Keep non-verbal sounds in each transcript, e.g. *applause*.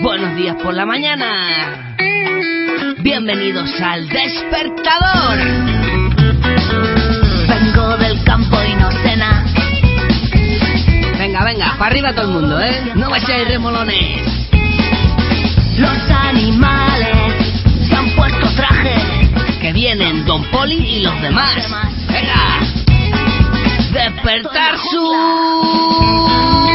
Buenos días por la mañana. Bienvenidos al despertador. Vengo del campo y no. Venga, venga, para arriba todo el mundo, ¿eh? No a ir remolones. Los animales se han puesto traje. Que vienen Don Poli y los demás. Venga. Despertar su...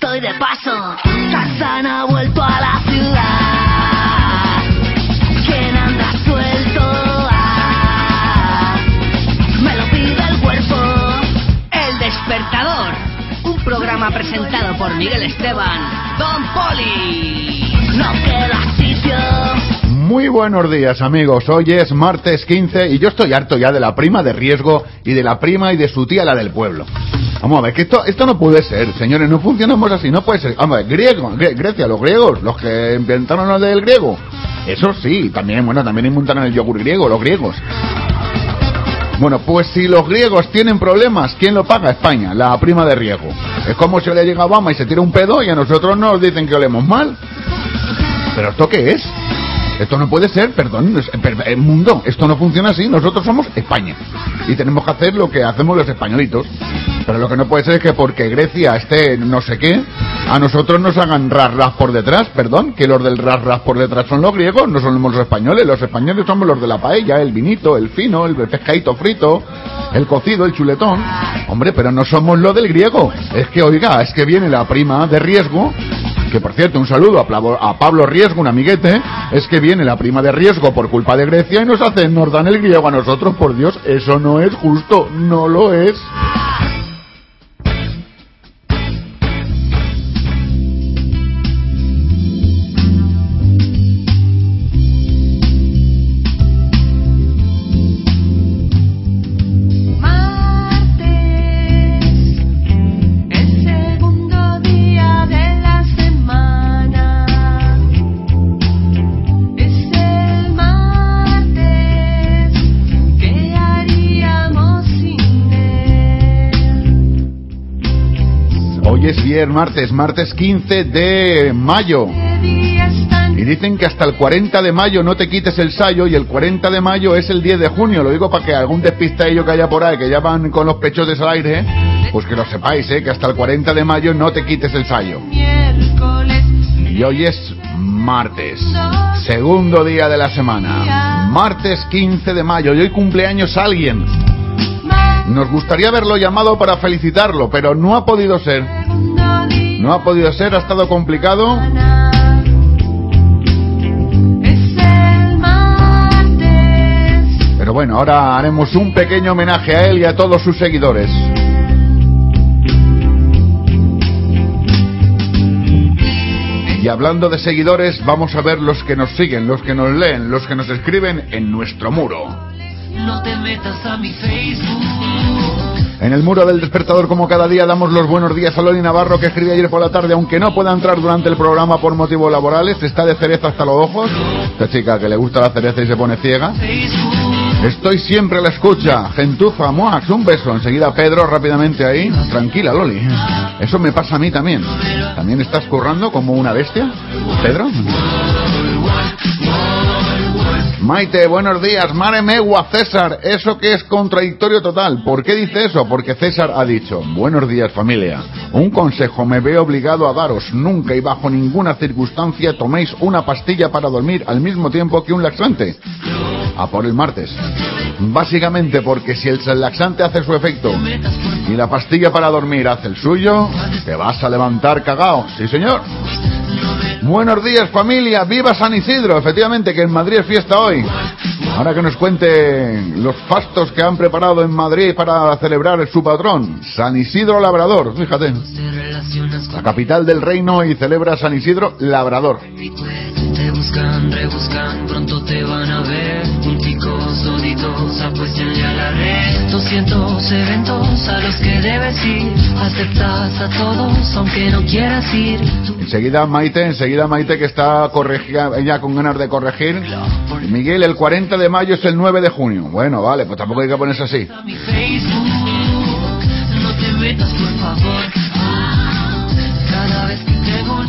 estoy de paso? Tarzán ha vuelto a la ciudad. ¿Quién anda suelto? Ah, me lo pide el cuerpo. El despertador. Un programa presentado por Miguel Esteban. Don Poli. No queda sitio. Muy buenos días amigos, hoy es martes 15 y yo estoy harto ya de la prima de riesgo y de la prima y de su tía la del pueblo. Vamos a ver, que esto, esto no puede ser, señores, no funcionamos así, no puede ser. Vamos a ver, griego, Gre- Grecia, los griegos, los que inventaron lo del griego. Eso sí, también, bueno, también inventaron el yogur griego, los griegos. Bueno, pues si los griegos tienen problemas, ¿quién lo paga? España, la prima de riesgo. Es como si le llega a Obama y se tira un pedo y a nosotros nos dicen que olemos mal. ¿Pero esto qué es? Esto no puede ser, perdón, es- per- el mundo, esto no funciona así, nosotros somos España y tenemos que hacer lo que hacemos los españolitos. Pero lo que no puede ser es que porque Grecia esté no sé qué, a nosotros nos hagan ras ras por detrás, perdón, que los del ras ras por detrás son los griegos, no somos los españoles, los españoles somos los de la paella, el vinito, el fino, el pescadito frito, el cocido, el chuletón. Hombre, pero no somos lo del griego. Es que, oiga, es que viene la prima de riesgo que por cierto, un saludo a, Pablo Riesgo, un amiguete, es que viene la prima de riesgo por culpa de Grecia y nos hacen, nos dan el griego a nosotros, por Dios, eso no es justo, no lo es. Viernes, martes, martes 15 de mayo. ¿Qué día es tan Y dicen que hasta el 40 de mayo no te quites el sayo y el 40 de mayo es el 10 de junio. Lo digo para que algún despistadillo que haya por ahí, que ya van con los pechotes al aire, pues que lo sepáis, ¿eh? que hasta el 40 de mayo no te quites el sayo. Y hoy es martes, segundo día de la semana. Martes 15 de mayo y hoy cumpleaños alguien. Nos gustaría haberlo llamado para felicitarlo, pero no ha podido ser. No ha podido ser, ha estado complicado. Pero bueno, ahora haremos un pequeño homenaje a él y a todos sus seguidores. Y hablando de seguidores, vamos a ver los que nos siguen, los que nos leen, los que nos escriben en nuestro muro. No te metas a mi Facebook. En el muro del despertador, como cada día, damos los buenos días a Loli Navarro, que escribe ayer por la tarde, aunque no pueda entrar durante el programa por motivos laborales, está de cereza hasta los ojos. Esta chica que le gusta la cereza y se pone ciega. Estoy siempre a la escucha. Gentuza, Moax, un beso. Enseguida Pedro, rápidamente ahí. Tranquila, Loli. Eso me pasa a mí también. ¿También estás currando como una bestia, Pedro? Maite, buenos días. Mare megua, César. Eso que es contradictorio total. ¿Por qué dice eso? Porque César ha dicho, buenos días familia. Un consejo me veo obligado a daros. Nunca y bajo ninguna circunstancia toméis una pastilla para dormir al mismo tiempo que un laxante. a por el martes. Básicamente porque si el laxante hace su efecto y la pastilla para dormir hace el suyo, te vas a levantar cagao. Sí, señor. Buenos días familia, viva San Isidro, efectivamente que en Madrid es fiesta hoy. Ahora que nos cuenten los fastos que han preparado en Madrid para celebrar su patrón, San Isidro Labrador, fíjate. La capital del reino y celebra San Isidro Labrador. Te buscan, rebuscan, pronto te van a ver. Punticos, doditos, apuestenle a la red. 200 eventos a los que debes ir. Aceptas a todos, aunque no quieras ir. Enseguida Maite, enseguida Maite que está corregida, ella con ganas de corregir. Miguel, el 40 de mayo es el 9 de junio. Bueno, vale, pues tampoco hay que ponerse así.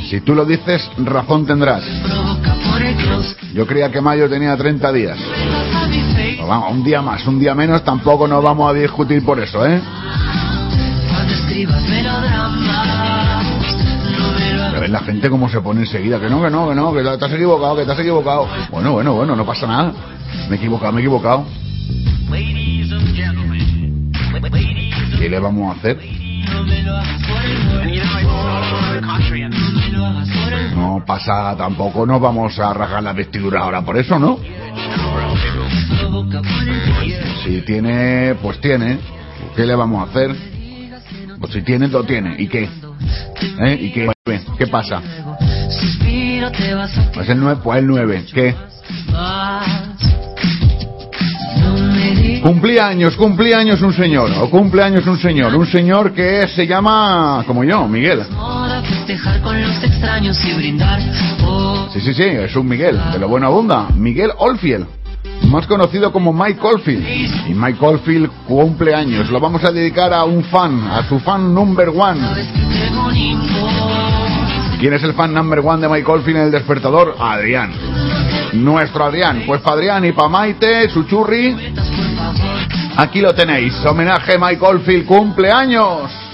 Si tú lo dices, razón tendrás. Yo creía que mayo tenía 30 días. Facebook. Pues vamos, un día más, un día menos, tampoco nos vamos a discutir por eso, ¿eh? Pero ves la gente cómo se pone enseguida, que no, que no, que no, que te has equivocado, que te has equivocado. Bueno, bueno, bueno, no pasa nada. Me he equivocado, me he equivocado. ¿Qué le vamos a hacer? No pasa tampoco, no vamos a rasgar la vestidura ahora por eso, ¿no? Si tiene, pues tiene. ¿Qué le vamos a hacer? Pues si tiene, lo tiene. ¿Y qué? ¿Eh? ¿Y qué? ¿Qué pasa? Pues el 9, pues el 9. ¿Qué? Más. No me digas Cumplía años, cumplía años un señor, o cumple años un señor, un señor que se llama, como yo, Miguel. Sí, sí, sí, es un Miguel, de lo bueno abunda. Miguel Oldfield, más conocido como Mike Oldfield. Y Mike Oldfield cumple años, lo vamos a dedicar a un fan, a su fan number one. ¿Quién es el fan number one de Mike Oldfield en el despertador? Adrián. Nuestro Adrián. Pues para Adrián y para Maite, su churri. Aquí lo tenéis. Homenaje a Mike Oldfield, cumpleaños.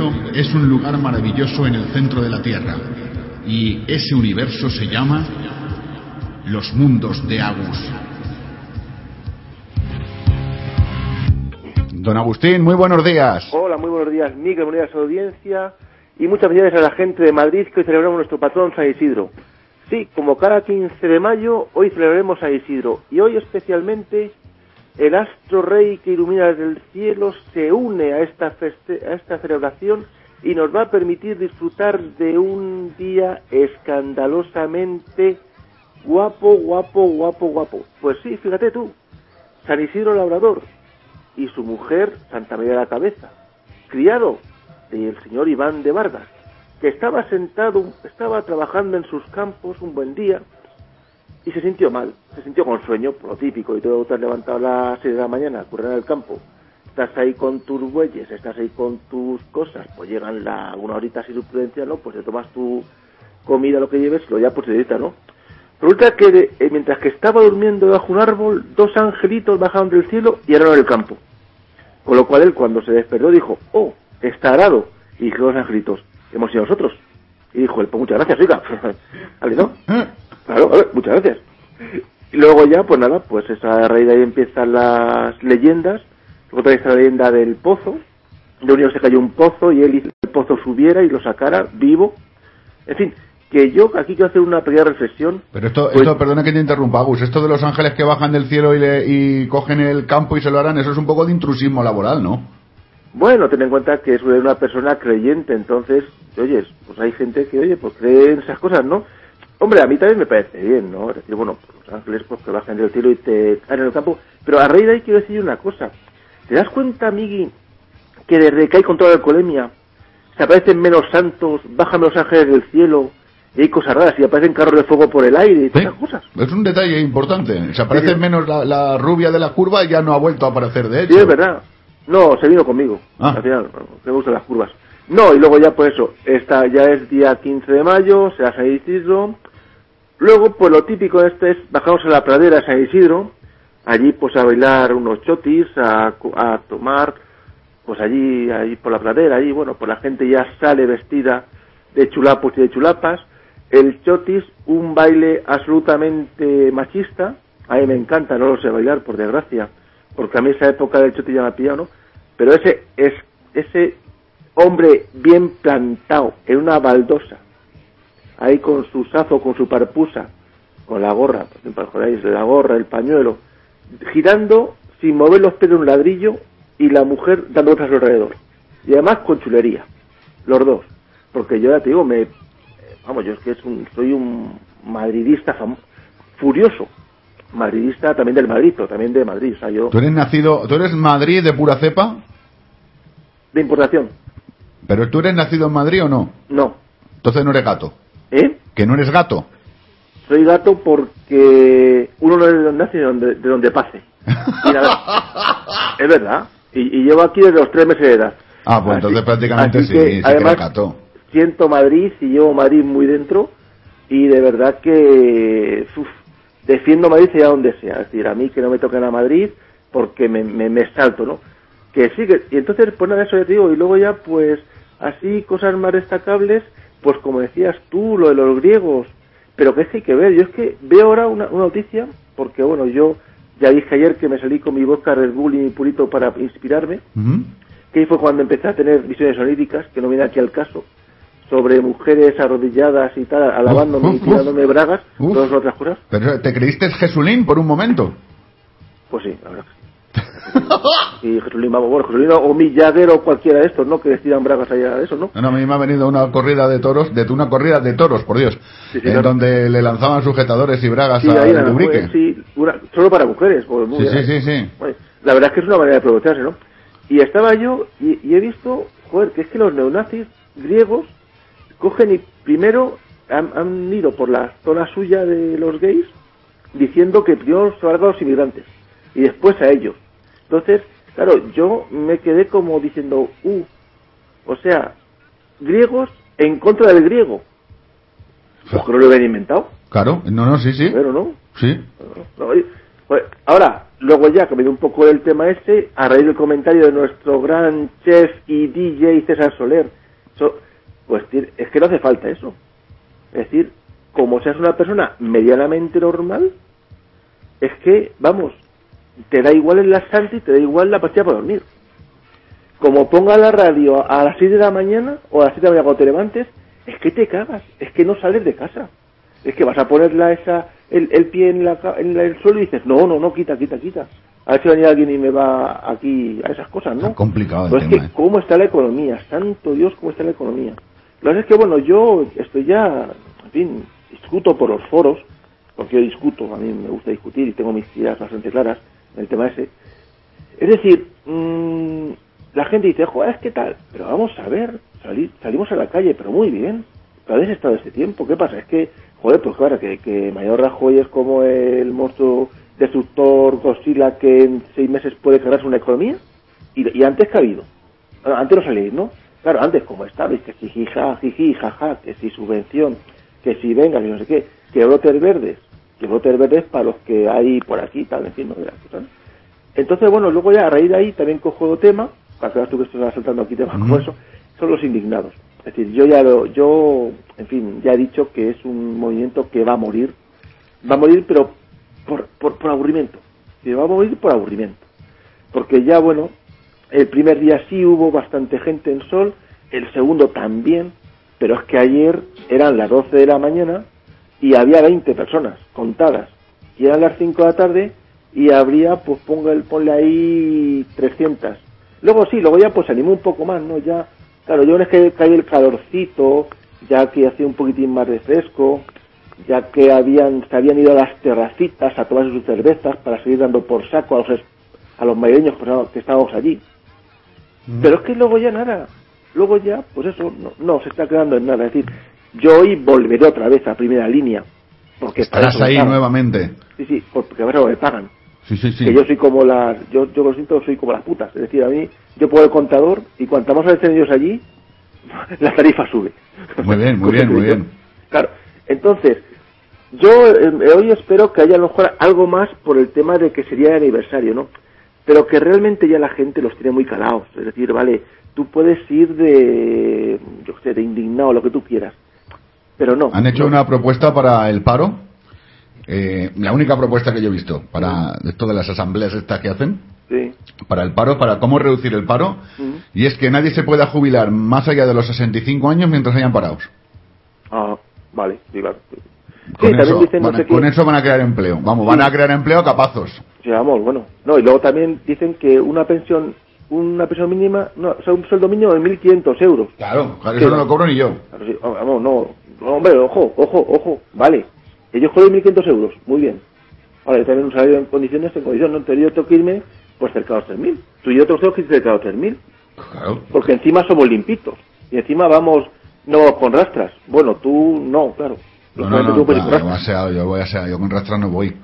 Universo es un lugar maravilloso en el centro de la Tierra. Y ese universo se llama los mundos de Agus. Don Agustín, muy buenos días. Hola, muy buenos días, Miguel, buenos días a la audiencia y muchas felicidades a la gente de Madrid que hoy celebramos nuestro patrón San Isidro. Sí, como cada 15 de mayo, hoy celebraremos a Isidro y hoy especialmente el astro rey que ilumina desde el cielo se une a esta, feste- a esta celebración y nos va a permitir disfrutar de un día escandalosamente guapo, guapo, guapo, guapo. Pues sí, fíjate tú, San Isidro Labrador y su mujer Santa María de la Cabeza, criado del señor Iván de Vargas, que estaba sentado, estaba trabajando en sus campos un buen día y se sintió mal, se sintió con sueño, por lo típico, y todo te has levantado a las 6 de la mañana a correr en el campo, estás ahí con tus bueyes, estás ahí con tus cosas, pues llegan la, una horita sin prudencia, ¿no? Pues te tomas tu comida, lo que lleves, lo ya pues edita, ¿no? Resulta que eh, mientras que estaba durmiendo bajo un árbol, dos angelitos bajaron del cielo y araron el campo. Con lo cual él cuando se despertó dijo, oh, está arado. Y dijo los angelitos, hemos sido nosotros. Y dijo él, pues muchas gracias, oiga. *laughs* ¿Vale, no? Claro, a ver, muchas gracias. Y luego ya, pues nada, pues esa raíz de ahí empiezan las leyendas. Luego está la leyenda del pozo. De un niño se cayó un pozo y él hizo que el pozo subiera y lo sacara vivo. En fin, que yo aquí quiero hacer una pequeña reflexión. Pero esto, Pues- esto, perdona que te interrumpa, Agus, esto de los ángeles que bajan del cielo y, le- y cogen el campo y se lo harán, eso es un poco de intrusismo laboral, ¿no? Bueno, ten en cuenta que es una persona creyente, entonces, oyes, pues hay gente que, oye, pues cree en esas cosas, ¿no? Hombre, a mí también me parece bien, ¿no? Es decir, bueno, pues los ángeles pues que bajan del cielo y te caen en el campo. Pero a raíz de ahí quiero decir una cosa. ¿Te das cuenta, Migui, que desde que hay control de alcoholemia se aparecen menos santos, bajan los ángeles del cielo y hay cosas raras y aparecen carros de fuego por el aire y todas esas cosas? Es un detalle importante. Se aparece Sí, sí. menos la, la rubia de la curva y ya no ha vuelto a aparecer, de hecho. Sí, es verdad. No, se vino conmigo. Ah. Al final, me gustan las curvas. No, y luego ya pues eso, esta ya es día 15 de mayo, se hace Isidro. Luego, pues lo típico de este es bajamos a la pradera de San Isidro, allí pues a bailar unos chotis, a, a tomar, pues allí, allí por la pradera, allí, bueno, pues la gente ya sale vestida de chulapos y de chulapas. El chotis, un baile absolutamente machista, a mí me encanta, no lo sé bailar, por desgracia, porque a mí esa época del chotis ya me ha pillado. Pero ese, es, ese hombre bien plantado en una baldosa, ahí con su sazo, con su parpusa, con la gorra, jodáis, la gorra, el pañuelo, girando sin mover los pelos un ladrillo y la mujer dando su alrededor. Y además con chulería, los dos. Porque yo ya te digo, me, vamos, yo es que es un, soy un madridista fam- furioso. Madridista también del Madrid, pero también de Madrid. O sea, yo, ¿Tú eres nacido, tú eres Madrid de pura cepa? de importación, ¿Pero tú eres nacido en Madrid o no? no. Entonces no eres gato. ¿Eh? ¿Que no eres gato? Soy gato porque uno no es de donde nace, de donde, de donde pase. *laughs* Y la- es verdad. Y, y llevo aquí desde los tres meses de edad. Ah, pues Así- entonces prácticamente sí, que, sí que además, gato. siento Madrid y llevo Madrid muy dentro y de verdad que uf, defiendo Madrid sea donde sea. Es decir, a mí que no me toquen a Madrid porque me, me, me salto, ¿no? Que sí, que, y entonces, pues nada, eso ya te digo, y luego ya, pues, así, cosas más destacables, pues como decías tú, lo de los griegos, pero que es que hay que ver, yo es que veo ahora una, una noticia, porque bueno, yo ya dije ayer que me salí con mi vodka Red Bull y mi purito para inspirarme, que ahí fue cuando empecé a tener visiones oníricas, que no viene aquí al caso, sobre mujeres arrodilladas y tal, alabándome Uf, y uf, tirándome bragas, uf. todas otras cosas, Pero te creíste Jesulín por un momento. pues sí, la verdad que sí. *laughs* Y Jesulín, bueno, Jesulín o Mick Jagger o cualquiera de estos, ¿no? Que tiran bragas allá de eso, ¿no? No, no, a mí me ha venido una corrida de toros, de una corrida de toros, por Dios, Sí, sí, en claro. donde le lanzaban sujetadores y bragas Sí, a ahí sí, una- solo para mujeres. pues, muy Sí, sí, sí, sí. Bueno, la verdad es que es una manera de aprovecharse, ¿no? Y estaba yo y, y he visto, joder, que es que los neonazis griegos cogen y primero han, han ido por la zona suya de los gays diciendo que primero se a los inmigrantes y después a ellos. Entonces, claro, yo me quedé como diciendo, uh, o sea, griegos en contra del griego. Pues que no lo habían inventado, Claro, no, no, sí, sí. pero no. Sí. Pues, ahora, luego ya, cambiando un poco el tema este, a raíz del comentario de nuestro gran chef y DJ César Soler, so- pues es que no hace falta eso. Es decir, como seas una persona medianamente normal, es que, vamos, te da igual el laxante y te da igual la pastilla para dormir. Como ponga la radio a las 6 de la mañana o a las 7 de la mañana cuando te levantes, es que te cagas, es que no sales de casa. Es que vas a ponerla esa, el, el pie en, la, en la- el suelo y dices, no, no, no, quita, quita, quita. A ver si va a venir alguien y me va aquí a esas cosas, ¿no? Está complicado el Pero es tema, que, ¿eh? ¿cómo está la economía? Santo Dios, ¿cómo está la economía? Lo que pasa es que, bueno, yo estoy ya, en fin, discuto por los foros, porque yo discuto, a mí me gusta discutir y tengo mis ideas bastante claras el tema ese. Es decir, mm, la gente dice, joder, es que tal, pero vamos a ver, salir, salimos a la calle, pero muy bien. ¿Pero habéis estado este tiempo? ¿Qué pasa? Es que, joder, pues claro, que, que Mayor Rajoy es como el monstruo destructor Godzilla que en seis meses puede cargarse una economía. ¿Y, y antes qué ha habido? Antes no salíais, ¿no? Claro, antes como estabais, que si jija, jiji, jaja, que si subvención, que si venga, que no sé qué, que brotes verdes, que brotes verdes para los que hay por aquí, tal, en fin, no. Entonces, bueno, luego ya a raíz de ahí también cojo otro tema, para que veas tú que estás saltando aquí temas como eso, son los indignados. Es decir, yo ya lo, yo, en fin, ya he dicho que es un movimiento que va a morir, va a morir pero por, por, por aburrimiento, que va a morir por aburrimiento. Porque ya, bueno, el primer día sí hubo bastante gente en Sol, el segundo también, pero es que ayer eran las 12 de la mañana y había 20 personas contadas. Y eran las 5 de la tarde y habría, pues ponga el, ponle ahí 300. Luego sí, luego ya pues se animó un poco más, ¿no? Ya, claro, yo es que cae el calorcito, ya que hacía un poquitín más de fresco, ya que habían, se habían ido a las terracitas a tomar sus cervezas para seguir dando por saco a los, a los madrileños que estábamos- que estábamos allí. Pero es que luego ya nada. Luego ya, pues eso, no, no se está quedando en nada. Es decir, yo hoy volveré otra vez a primera línea. Porque Estarás ahí nuevamente. Sí, sí, porque para eso me pagan. Sí, sí, sí. Que yo soy como las, yo, yo lo siento, soy como las putas. Es decir, a mí, yo pongo el contador y cuanta más estén ellos allí, *laughs* la tarifa sube. Muy bien, muy *laughs* bien, muy bien. Claro, entonces, yo eh, hoy espero que haya a lo mejor algo más por el tema de que sería el aniversario, ¿no? Pero que realmente ya la gente los tiene muy calados. Es decir, vale, tú puedes ir de, yo sé, de indignado, lo que tú quieras. Pero no. Han hecho no. una propuesta para el paro. eh, la única propuesta que yo he visto para de todas las asambleas estas que hacen Sí. para el paro, para cómo reducir el paro, Ujú. y es que nadie se pueda jubilar más allá de los 65 años mientras hayan parados. Ah, vale, sí, claro. Sí, Con, también eso, dicen, no van a, sé con eso van a crear empleo. Vamos, van Sí. a crear empleo capazos. Sí, vamos, bueno. No, y luego también dicen que una pensión, una pensión mínima, no, o sea, un sueldo mínimo de 1.500 euros. Claro, claro Sí, eso no lo cobro ni yo. Claro, sí, vamos, no, no, hombre, ojo, ojo, ojo, vale. Ellos cobran 1.500 euros, muy bien. Ahora, yo también un salario en condiciones, en condiciones, no, yo tengo que irme, pues cerca de los 3.000. Tú y yo tenemos que ir cerca de los 3.000, Claro. porque encima somos limpitos. Y encima vamos, no vamos con rastras. Bueno, tú no, claro. No, no, no, claro, yo voy a ser- yo con rastras no voy.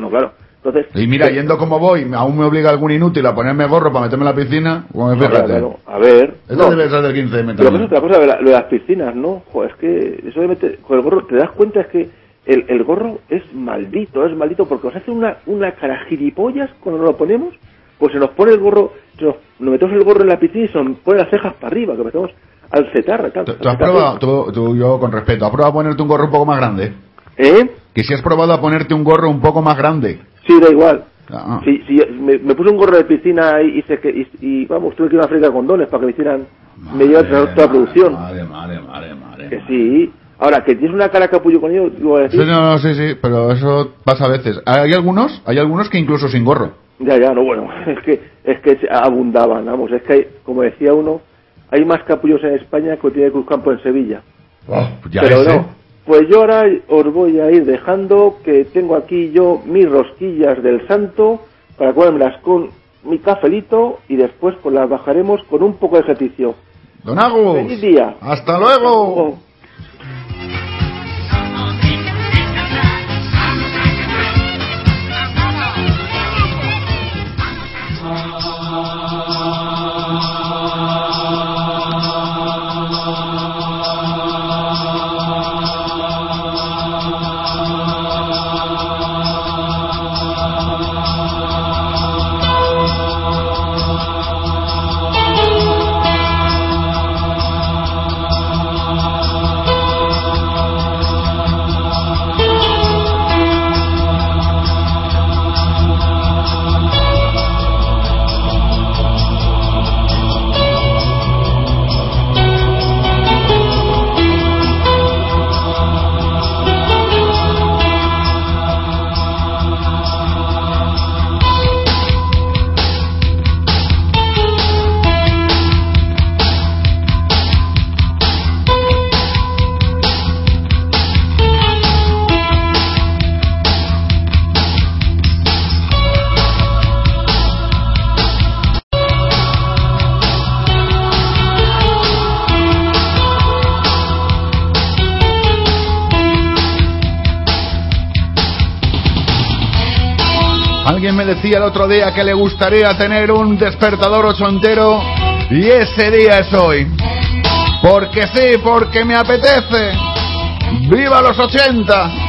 No, claro. Entonces, Y mira, yendo como voy, aún me obliga algún inútil a ponerme gorro para meterme en la piscina, no, fíjate. claro, a ver. Esto no. debe ser del 15 de Pero es otra cosa, lo de la- lo de las piscinas, ¿no? Joder, es que eso de meter, con el gorro, te das cuenta es que el, el gorro es maldito, es maldito, porque os hace una, una cara gilipollas cuando nos lo ponemos, pues se nos pone el gorro, se nos, nos metemos el gorro en la piscina y se nos pone las cejas para arriba, que metemos al cetarra, tal. ¿Tú, al has probado, tú, tú, yo con respeto, has probado a ponerte un gorro un poco más grande? ¿Eh? Que si has probado a ponerte un gorro un poco más grande. Sí, da igual. Ah. Sí, sí, me, me puse un gorro de piscina y, y, se que- y, y, vamos, tuve que ir a una fábrica de condones para que me hicieran, me llevan toda, la producción. Madre, madre, madre, madre. Que sí. Ahora, que tienes una cara capullo con ellos, digo, a decir, Sí, no, no, sí, sí, pero eso pasa a veces. Hay algunos, hay algunos que incluso sin gorro. Ya, ya, no, bueno, *laughs* es que, es que abundaban, vamos, es que hay, como decía uno, hay más capullos en España que tiene Cruzcampo en Sevilla. Oh, ya Pero ves, ¿eh? Pues yo ahora os voy a ir dejando que tengo aquí yo mis rosquillas del santo para comérmelas con mi cafelito y después pues las bajaremos con un poco de ejercicio. Don Agus, ¡Feliz día! ¡Hasta luego! Decía el otro día que le gustaría tener un despertador ochentero y ese día es hoy. Porque sí, porque me apetece. ¡Viva los 80!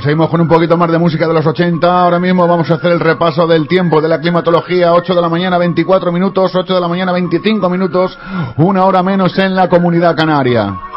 Seguimos, seguimos con un poquito más de música de los 80. Ahora mismo vamos a hacer el repaso del tiempo de la climatología. 8 de la mañana 24 minutos, 8 de la mañana 25 minutos, una hora menos en la comunidad canaria.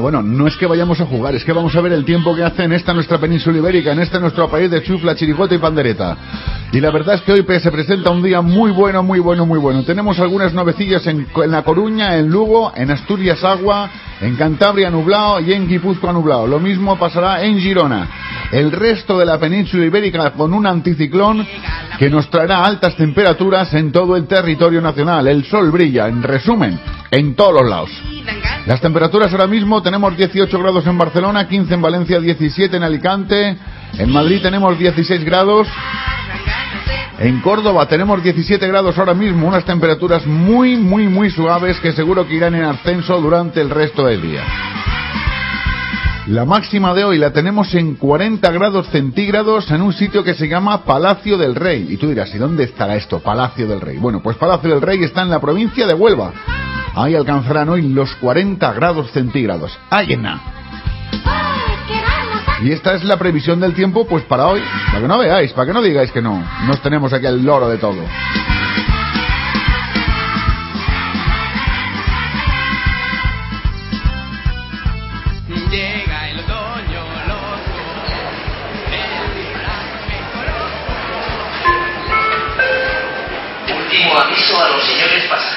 Bueno, no es que vayamos a jugar, es que vamos a ver el tiempo que hace en esta nuestra península ibérica, en este nuestro país de chufla, chirigota y pandereta. Y la verdad es que hoy se presenta un día muy bueno, muy bueno, muy bueno. Tenemos algunas novecillas en, en La Coruña, en Lugo, en Asturias Agua, en Cantabria nublado y en Guipúzcoa nublado. Lo mismo pasará en Girona. El resto de la península ibérica con un anticiclón que nos traerá altas temperaturas en todo el territorio nacional. El sol brilla, en resumen, en todos los lados. Las temperaturas ahora mismo tenemos 18 grados en Barcelona, 15 en Valencia, 17 en Alicante, en Madrid tenemos 16 grados, en Córdoba tenemos 17 grados ahora mismo, unas temperaturas muy, muy, muy suaves que seguro que irán en ascenso durante el resto del día. La máxima de hoy la tenemos en 40 grados centígrados en un sitio que se llama Palacio del Rey. Y tú dirás, ¿y dónde estará esto, Palacio del Rey? Bueno, pues Palacio del Rey está en la provincia de Huelva. Ahí alcanzarán hoy los 40 grados centígrados. ¡Ahí en nada! Y esta es la previsión del tiempo, pues para hoy, para que no veáis, para que no digáis que no, nos tenemos aquí el loro de todo. Llega el otoño, los Último aviso a los señores pasajeros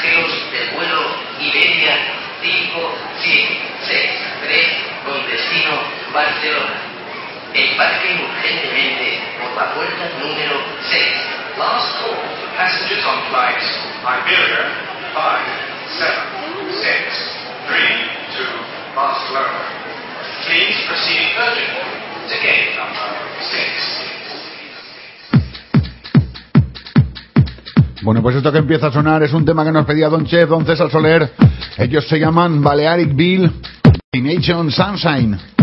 5763 con destino Barcelona. Embarquen urgentemente por la puerta número 6. Last call for passengers on flights Iberia 5763 to Barcelona. Please proceed urgently to gate number 6. Bueno, pues esto que empieza a sonar es un tema que nos pedía Don Chef, Don César Soler. Ellos se llaman Balearic Bill y Nation Sunshine.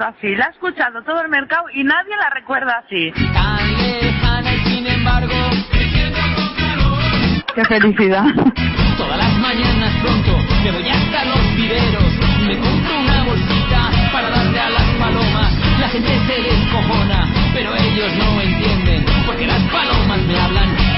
Recuerdo así. La ha escuchado todo el mercado y nadie la recuerda así. Tan lejana y sin embargo, ¡Qué felicidad! todas las mañanas pronto me voy hasta los viveros. Me compro una bolsita para darle a las palomas. La gente se descojona, pero ellos no entienden. Porque las palomas me hablan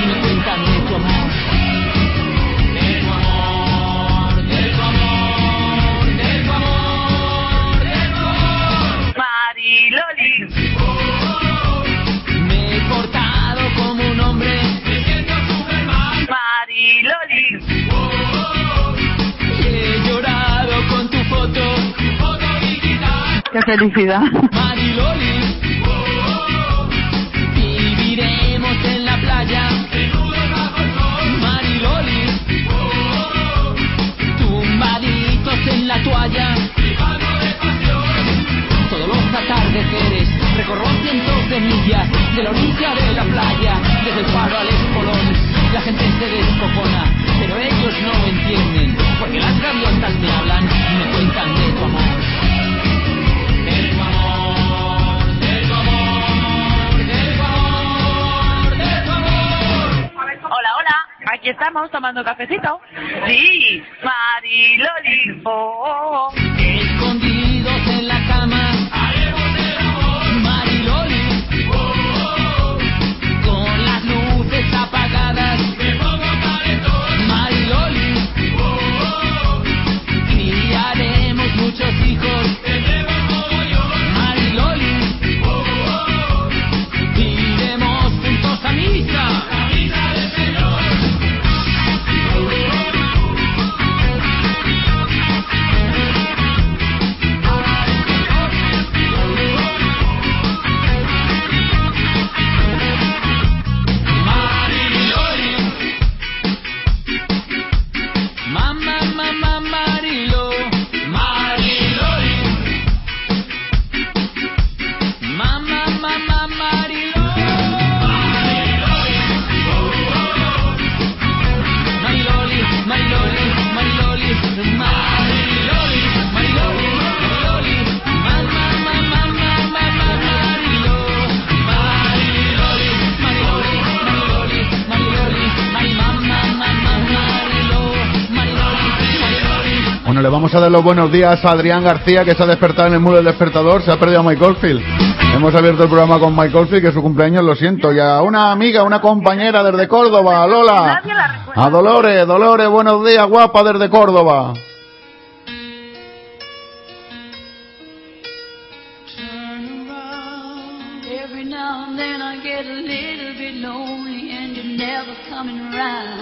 ¡Qué felicidad! Mariloli. Viviremos en la playa. Mariloli. Tumbaditos en la toalla. Todos los atardeceres recorro cientos de millas de la orilla de la playa, desde el faro al espolón. La gente se descojona, pero ellos no entienden, porque las gaviotas me hablan y me cuentan de tu amor. Aquí estamos tomando cafecito. Sí, Mariloli. Oh, oh, oh. Escondidos en la cama. Haremos. Mariloli. Con las luces apagadas. Me pongo. Mariloli. Criaremos muchos hijos. Le vamos a dar los buenos días a Adrián García, que se ha despertado en el muro del despertador. Se ha perdido a Mike Oldfield. Hemos abierto el programa con Mike Oldfield, que es su cumpleaños, lo siento. Y a una amiga, una compañera desde Córdoba, Lola. Nadie la recuerda. A Dolores, Dolores, buenos días, guapa, desde Córdoba. Every now and then I get a little bit lonely and you're never coming around.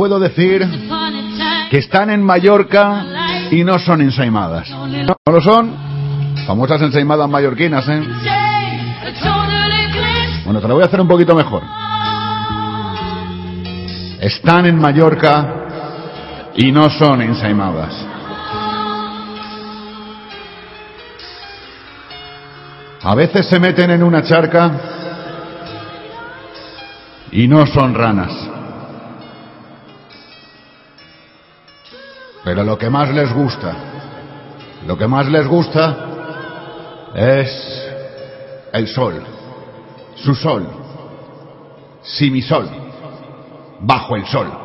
puedo decir que están en Mallorca y no son ensaimadas. No lo son. Famosas ensaimadas mallorquinas, ¿eh? Bueno, te lo voy a hacer un poquito mejor. Están en Mallorca y no son ensaimadas. A veces se meten en una charca y no son ranas. Pero lo que más les gusta, lo que más les gusta es el sol, su sol, simisol, bajo el sol.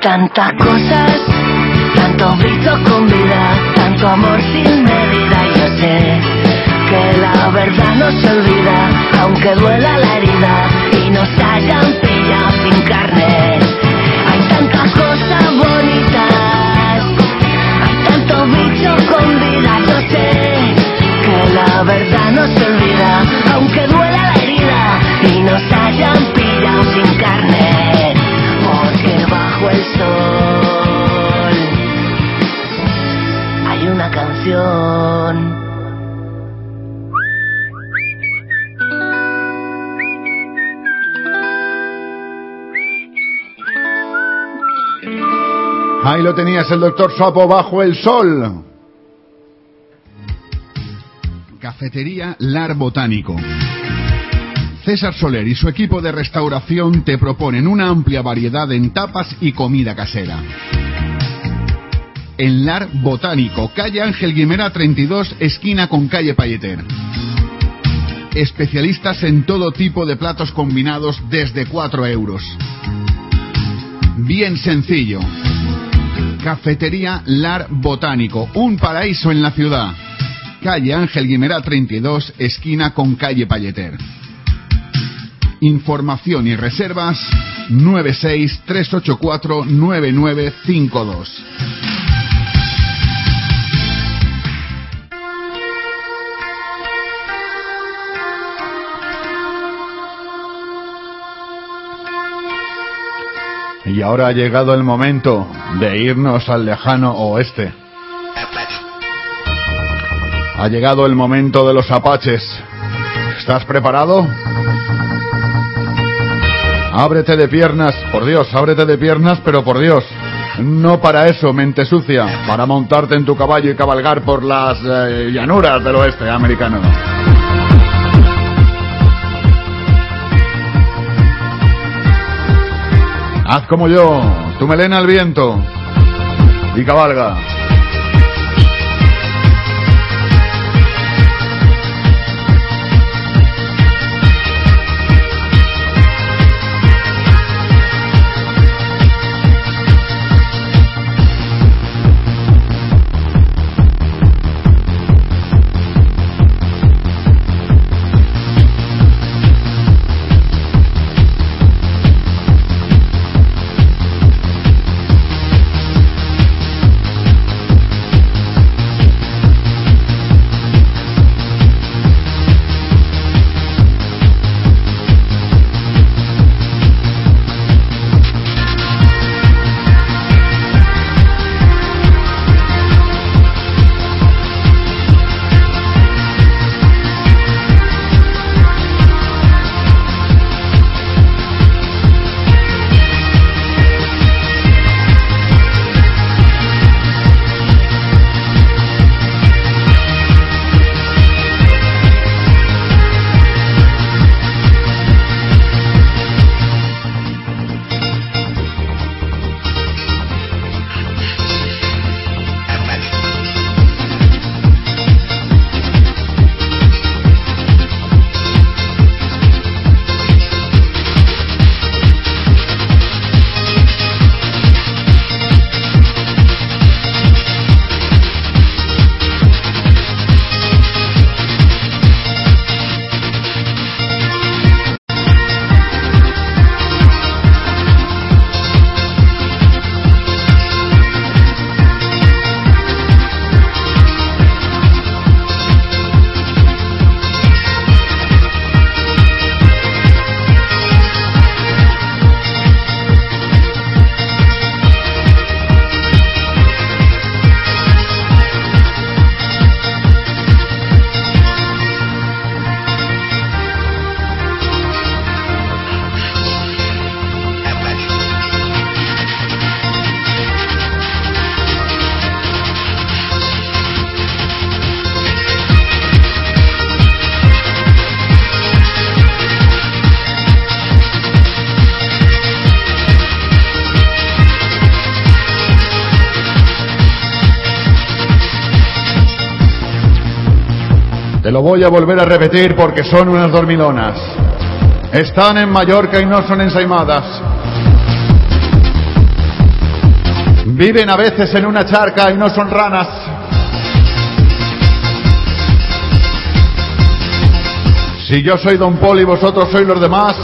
Tantas cosas, tantos bichos con vida, tanto amor sin medida. Yo sé que la verdad no se olvida, aunque duela la Lo tenías, el doctor Sapo bajo el sol. Cafetería Lar Botánico. César Soler y su equipo de restauración te proponen una amplia variedad en tapas y comida casera. En Lar Botánico, calle Ángel Guimera 32, esquina con calle Payeter. Especialistas en todo tipo de platos combinados desde 4 euros. Bien sencillo. Cafetería Lar Botánico, un paraíso en la ciudad. Calle Ángel Guimerá 32, esquina con calle Payeter. Información y reservas 963849952. Y ahora ha llegado el momento de irnos al lejano oeste. Ha llegado el momento de los apaches. ¿Estás preparado? Ábrete de piernas, por Dios, ábrete de piernas, pero por Dios. No para eso, mente sucia, para montarte en tu caballo y cabalgar por las eh, llanuras del oeste americano. Haz como yo, tu melena al viento y cabalga. Voy a volver a repetir porque son unas dormilonas. Están en Mallorca y no son ensaimadas. Viven a veces en una charca y no son ranas. Si yo soy Don Paul y vosotros sois los demás,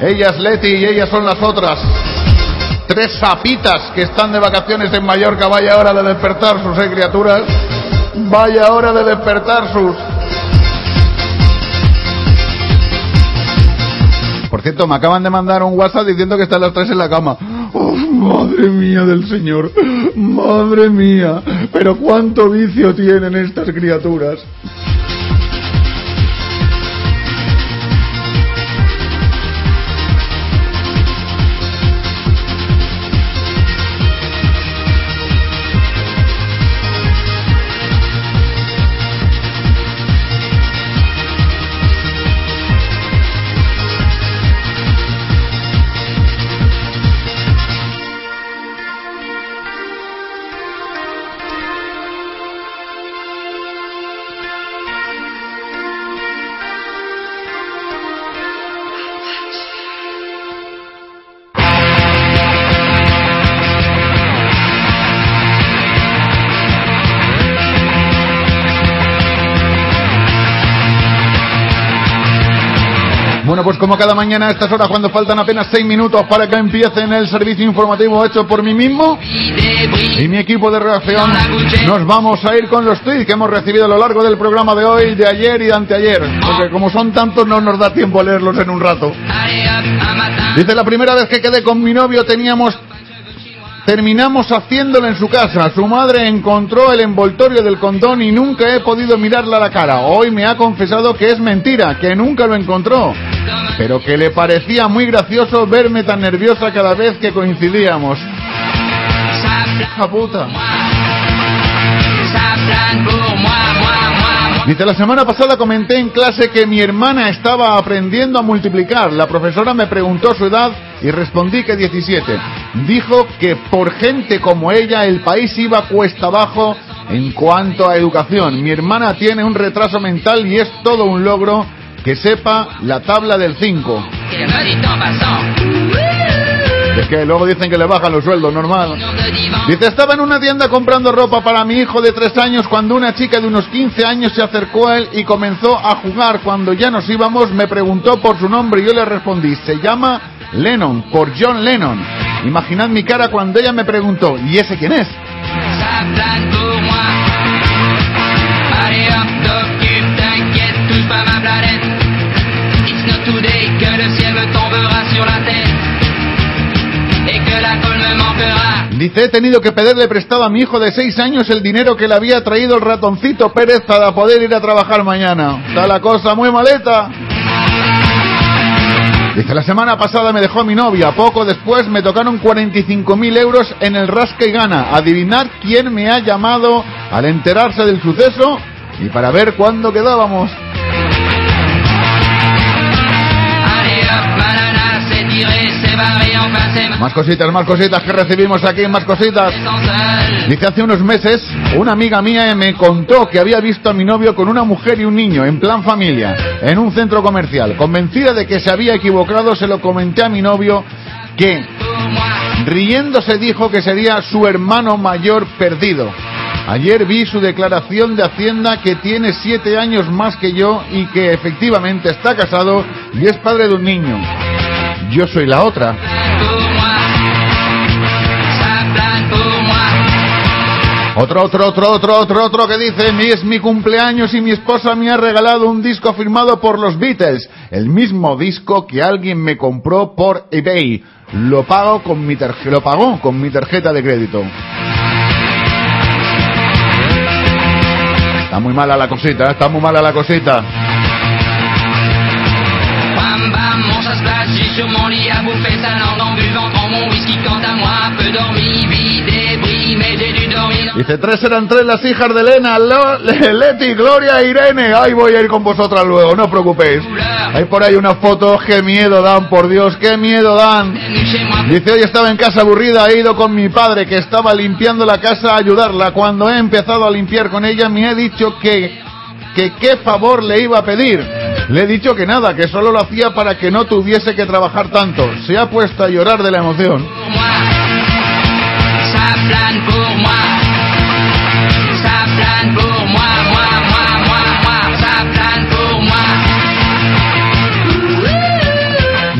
ella es Leti y ellas son las otras. Tres sapitas que están de vacaciones en Mallorca, vaya hora de despertar sus, eh, criaturas. Vaya hora de despertar sus. Cierto, me acaban de mandar un WhatsApp diciendo que están las tres en la cama. ¡Oh, madre mía del Señor! ¡Madre mía! Pero cuánto vicio tienen estas criaturas. Pues como cada mañana a estas horas, cuando faltan apenas seis minutos para que empiece en el servicio informativo hecho por mí mismo y mi equipo de reacción, nos vamos a ir con los tweets que hemos recibido a lo largo del programa de hoy, de ayer y de anteayer. Porque como son tantos, no nos da tiempo a leerlos en un rato. Dice, la primera vez que quedé con mi novio teníamos... Terminamos haciéndolo en su casa. Su madre encontró el envoltorio del condón y nunca he podido mirarla a la cara. Hoy me ha confesado que es mentira, que nunca lo encontró. Pero que le parecía muy gracioso verme tan nerviosa cada vez que coincidíamos. Hija puta. Dice, la semana pasada comenté en clase que mi hermana estaba aprendiendo a multiplicar. La profesora me preguntó su edad y respondí que 17. Dijo que por gente como ella el país iba cuesta abajo en cuanto a educación. Mi hermana tiene un retraso mental y es todo un logro que sepa la tabla del 5. Es que luego dicen que le bajan los sueldos, normal. Dice, estaba en una tienda comprando ropa para mi hijo de 3 años cuando una chica de unos 15 años se acercó a él y comenzó a jugar. Cuando ya nos íbamos me preguntó por su nombre y yo le respondí, se llama Lennon, por John Lennon. Imaginad mi cara cuando ella me preguntó, ¿y ese quién es? Dice, he tenido que pedirle prestado a mi hijo de 6 años el dinero que le había traído el ratoncito Pérez para poder ir a trabajar mañana. Está la cosa muy maleta. Dice, la semana pasada me dejó mi novia. Poco después me tocaron 45.000 euros en el Rasca y Gana. Adivinar quién me ha llamado al enterarse del suceso y para ver cuándo quedábamos. Más cositas, más cositas que recibimos aquí, más cositas. Dice hace unos meses, una amiga mía me contó que había visto a mi novio con una mujer y un niño, en plan familia, en un centro comercial. Convencida de que se había equivocado, se lo comenté a mi novio que, riéndose, dijo que sería su hermano mayor perdido. Ayer vi su declaración de Hacienda que tiene siete años más que yo y que efectivamente está casado y es padre de un niño. Yo soy la otra. Otro, otro, otro, otro, otro, otro que dice, "Mi- es mi cumpleaños y mi esposa me ha regalado un disco firmado por los Beatles, el mismo disco que alguien me compró por eBay. Lo pago con mi tarjeta, lo pagó con mi tarjeta de crédito. Está muy mala la cosita, está muy mala la cosita. J'ai sur mon lit à bouffer sa langue en buvant mon whisky. Quant à moi, peu dormi, vie débris, mais j'ai dû dormir. Dice, tres eran tres las hijas de Elena, *laughs* Leti, Gloria e Irene. Ay, voy a ir con vosotras luego, no os preocupéis. Hay por ahí unas fotos, qué miedo dan, por Dios, qué miedo dan. Dice, hoy estaba en casa aburrida, he ido con mi padre que estaba limpiando la casa a ayudarla. Cuando he empezado a limpiar con ella me he dicho que, que qué favor le iba a pedir. Le he dicho que nada, que solo lo hacía para que no tuviese que trabajar tanto. Se ha puesto a llorar de la emoción.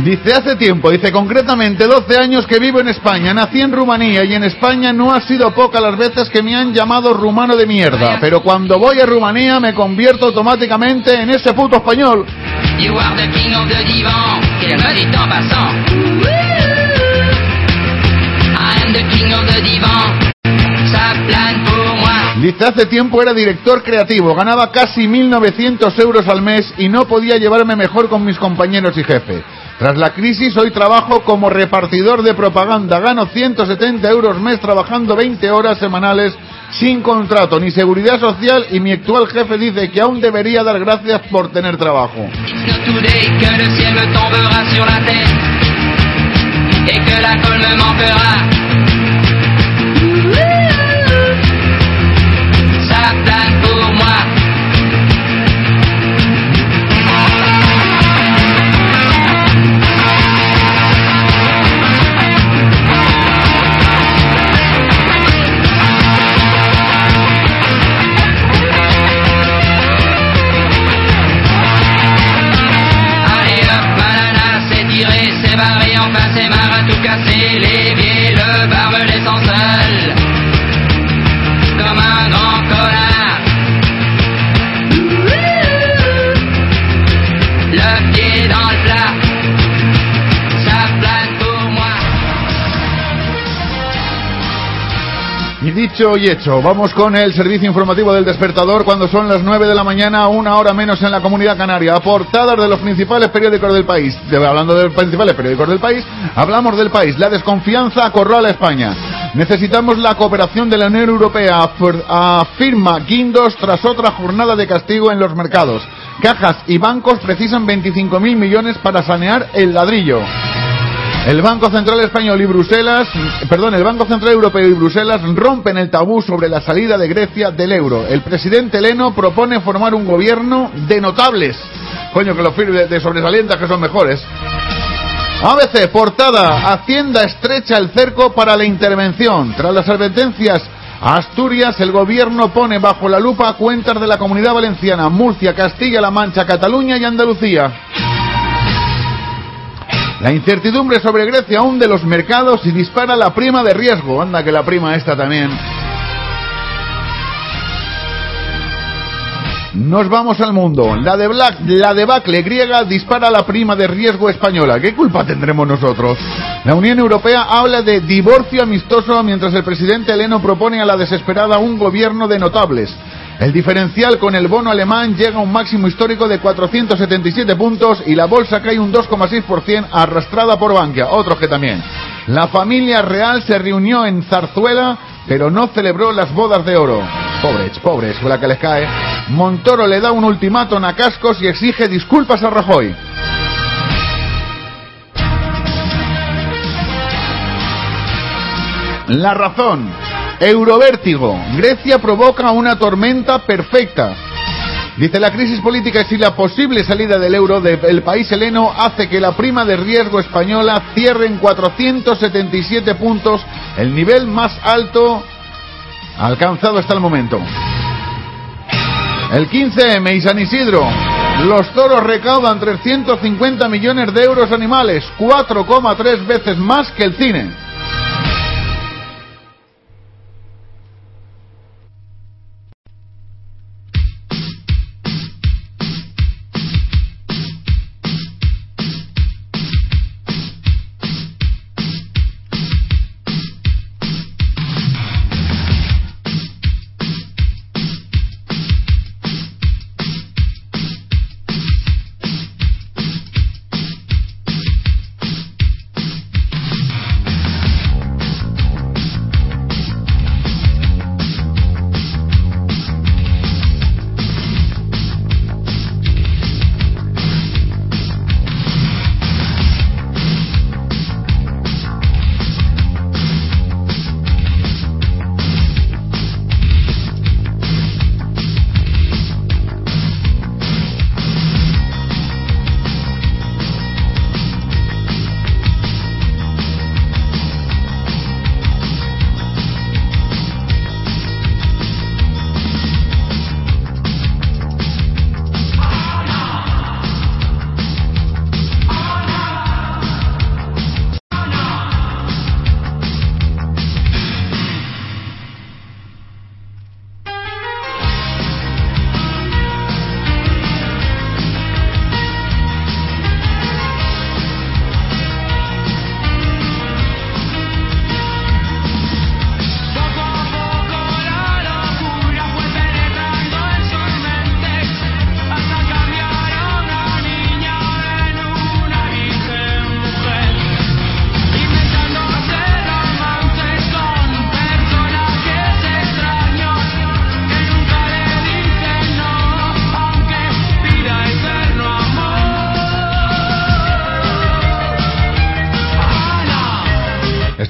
Dice hace tiempo, dice concretamente 12 años que vivo en España, nací en Rumanía y en España no ha sido pocas las veces que me han llamado rumano de mierda, pero cuando voy a Rumanía me convierto automáticamente en ese puto español. Dice hace tiempo era director creativo, ganaba casi 1.900 euros al mes y no podía llevarme mejor con mis compañeros y jefe. Tras la crisis hoy trabajo como repartidor de propaganda, gano 170 euros mes trabajando 20 horas semanales sin contrato. Ni seguridad social y mi actual jefe dice que aún debería dar gracias por tener trabajo. Enfin c'est marre à tout casser. L'évier, le bar laissant seul. Comme un grand dicho y hecho, vamos con el servicio informativo del despertador cuando son las 9 de la mañana, una hora menos en la comunidad canaria. Portadas de los principales periódicos del país. Hablando de los principales periódicos del país, hablamos del país. La desconfianza acorrala a España. Necesitamos la cooperación de la Unión Europea, afir- afirma Guindos tras otra jornada de castigo en los mercados. Cajas y bancos precisan 25.000 millones para sanear el ladrillo. El Banco Central Español y Bruselas, perdón, el Banco Central Europeo y Bruselas rompen el tabú sobre la salida de Grecia del euro. El presidente Leno propone formar un gobierno de notables. Coño, que los firmes de sobresalientes que son mejores. ABC, portada, Hacienda estrecha el cerco para la intervención. Tras las advertencias a Asturias, el gobierno pone bajo la lupa cuentas de la Comunidad Valenciana, Murcia, Castilla-La Mancha, Cataluña y Andalucía. La incertidumbre sobre Grecia hunde los mercados y dispara la prima de riesgo. Anda que la prima esta también. Nos vamos al mundo. La, de Black, la debacle griega dispara la prima de riesgo española. ¿Qué culpa tendremos nosotros? La Unión Europea habla de divorcio amistoso mientras el presidente Heleno propone a la desesperada un gobierno de notables. El diferencial con el bono alemán llega a un máximo histórico de 477 puntos y la bolsa cae un 2,6% arrastrada por Bankia. Otros que también. La familia real se reunió en Zarzuela, pero no celebró las bodas de oro. Pobres, pobres, fue la que les cae. Montoro le da un ultimátum a Cascos y exige disculpas a Rajoy. La razón. Eurovértigo. Grecia provoca una tormenta perfecta. Dice la crisis política y la posible salida del euro del país heleno hace que la prima de riesgo española cierre en 477 puntos, el nivel más alto alcanzado hasta el momento. El 15M y San Isidro. Los toros recaudan 350 millones de euros animales, 4,3 veces más que el cine.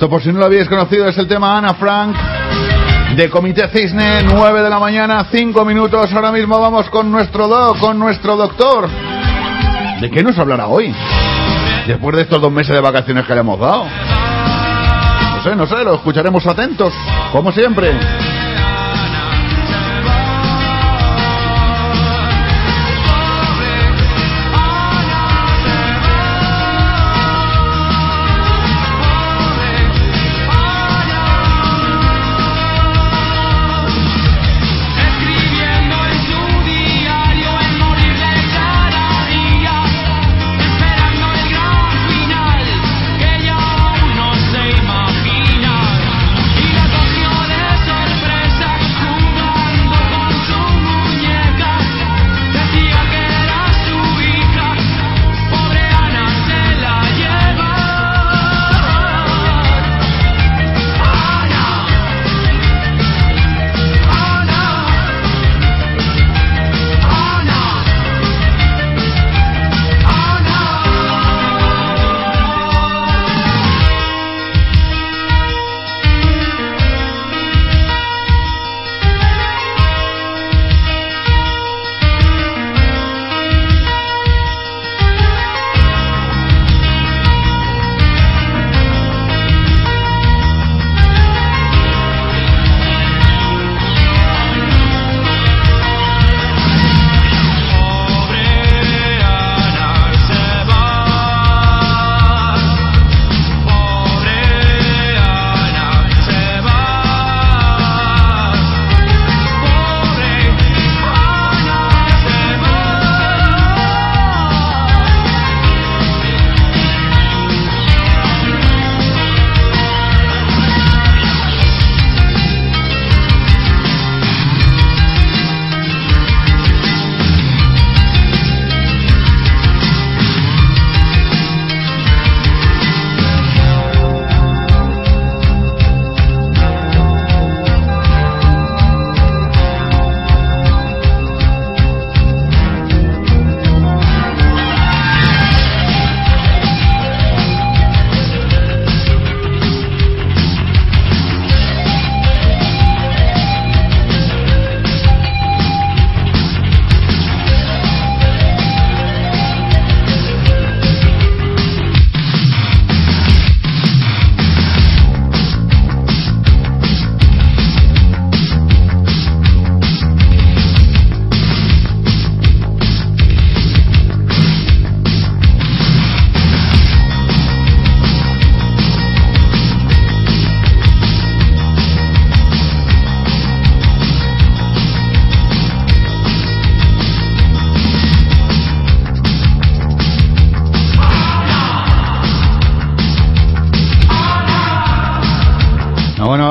Por si no lo habéis conocido es el tema Ana Frank de Comité Cisne, 9 de la mañana, 5 minutos. Ahora mismo vamos con nuestro doc, con nuestro doctor. ¿De qué nos hablará hoy? Después de estos dos meses de vacaciones que le hemos dado. No sé, no sé, lo escucharemos atentos, como siempre.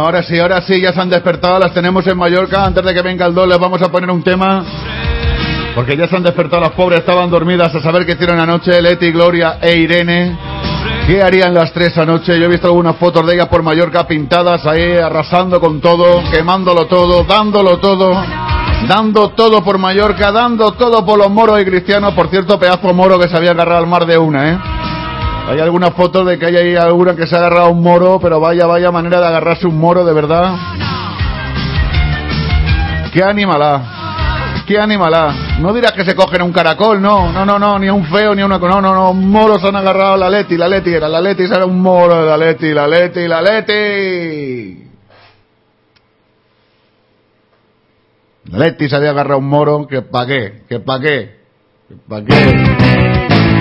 Ahora sí, ahora sí, ya se han despertado, las tenemos en Mallorca. Antes de que venga el dos les vamos a poner un tema. Porque ya se han despertado las pobres, estaban dormidas a saber qué hicieron anoche Leti, Gloria e Irene. ¿Qué harían las tres anoche? Yo he visto algunas fotos de ellas por Mallorca pintadas ahí, arrasando con todo, quemándolo todo, dándolo todo, dando todo por Mallorca, dando todo por los moros y cristianos. Por cierto, pedazo moro que se había agarrado al mar de una, ¿eh? Hay algunas fotos de que hay ahí alguna que se ha agarrado un moro, pero vaya, vaya manera de agarrarse un moro, de verdad. ¡Qué animalá! ¡Qué animalá! No dirás que se cogen un caracol, no, no, no, no, ni un feo, ni una... No, no, no, moros han agarrado la Leti, la Leti era, la Leti era un moro, la Leti, la Leti, la Leti. La Leti se había agarrado un moro, que pa' qué, que pa' qué, que pa' qué.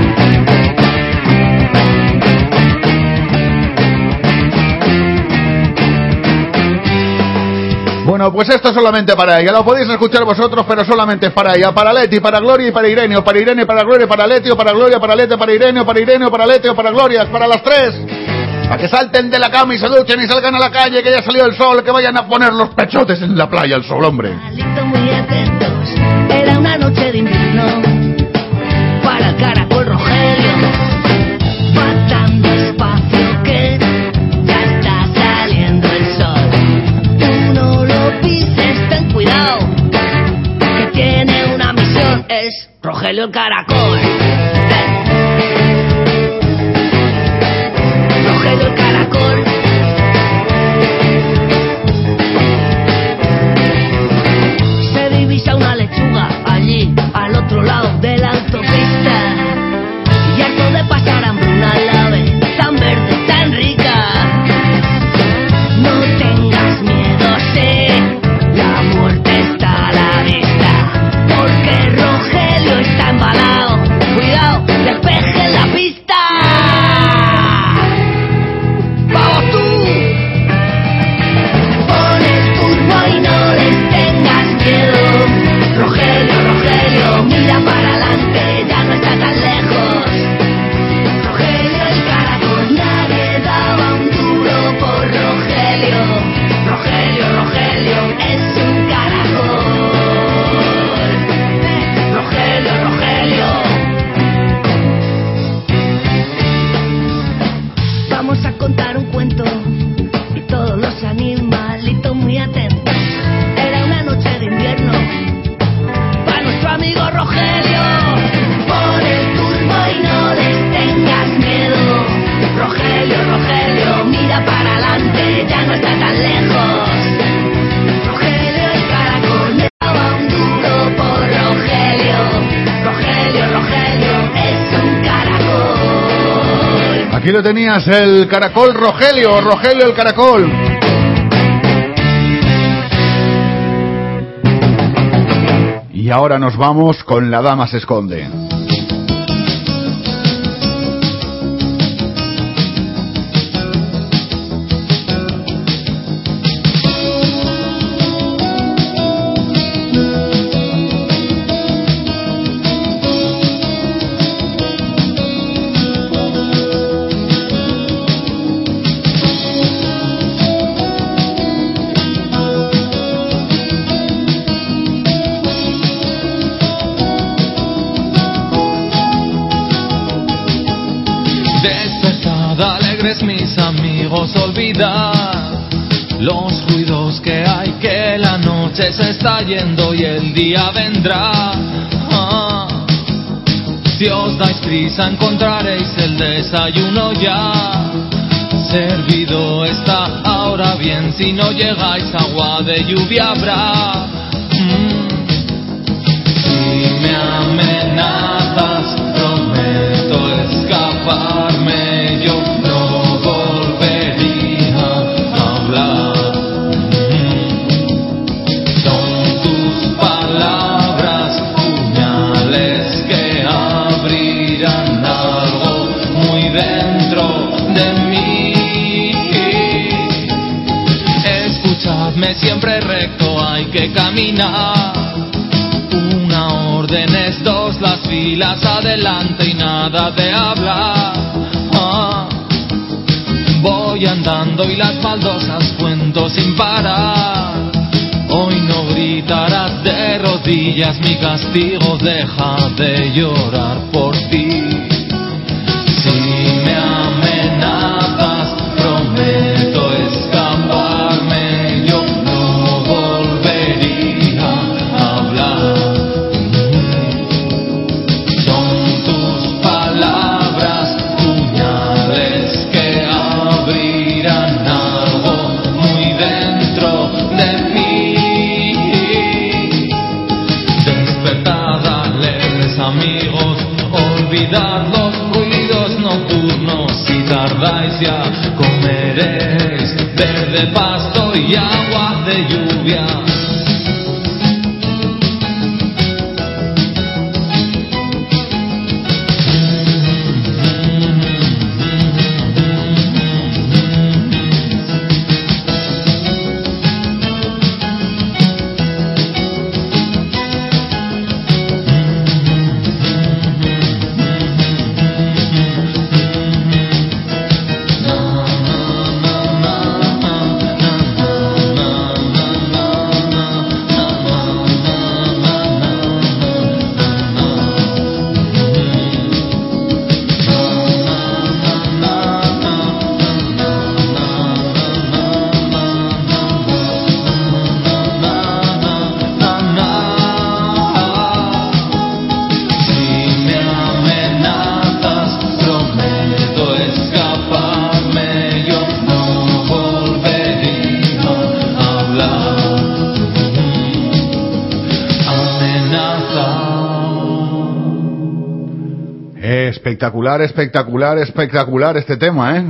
Bueno, pues esto es solamente para ella. Lo podéis escuchar vosotros, pero solamente es para ella. Para Leti, para Gloria y para Irene. O para Irene, para Gloria, para Leti, para Gloria, para Leti, para Irene, o para Irene, o para Leti, para Gloria. Para las tres. Para que salten de la cama y se duchen y salgan a la calle, que ya salió el sol, que vayan a poner los pechotes en la playa al sol, hombre. Rogelio el caracol. Lo tenías, el caracol Rogelio, Rogelio el caracol. Y ahora nos vamos con La Dama se esconde. Y el día vendrá. Ah. Si os dais prisa encontraréis el desayuno ya. Servido está ahora bien, si no llegáis agua de lluvia habrá. Una orden es dos, las filas adelante y nada de hablar. Ah. Voy andando y las baldosas cuento sin parar. Hoy no gritarás de rodillas, mi castigo deja de llorar por ti. Agua Espectacular, espectacular, espectacular este tema, ¿eh?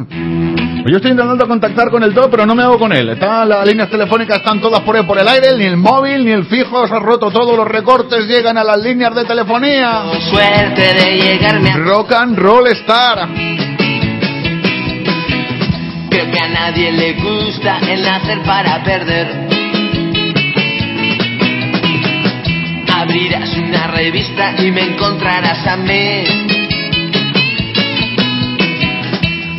Yo estoy intentando contactar con el top, pero no me hago con él. Están las líneas telefónicas están todas por ahí por el aire, ni el móvil, ni el fijo, se ha roto todos los recortes, llegan a las líneas de telefonía. Suerte de llegarme a... Rock and Roll Star. Creo que a nadie le gusta el nacer para perder. Abrirás una revista y me encontrarás a mí.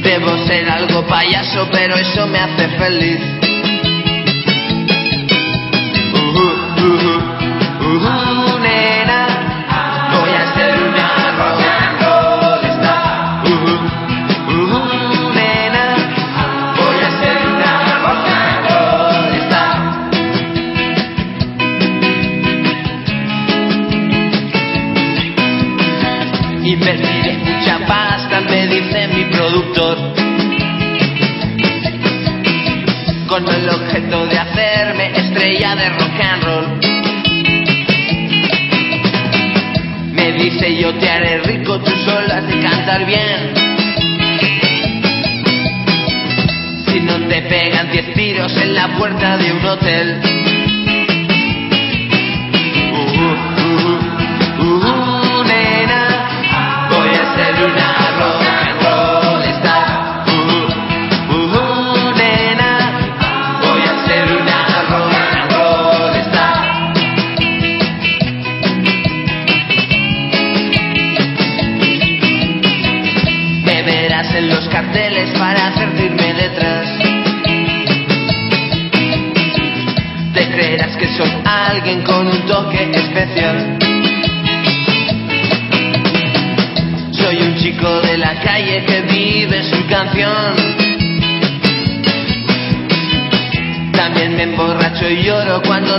Debo ser algo payaso, pero eso me hace feliz. Ujú, ujú, ujú, nena, de rock and roll. Me dice yo te haré rico, tú solo has de cantar bien. Si no te pegan diez tiros en la puerta de un hotel.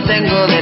Tengo depresión.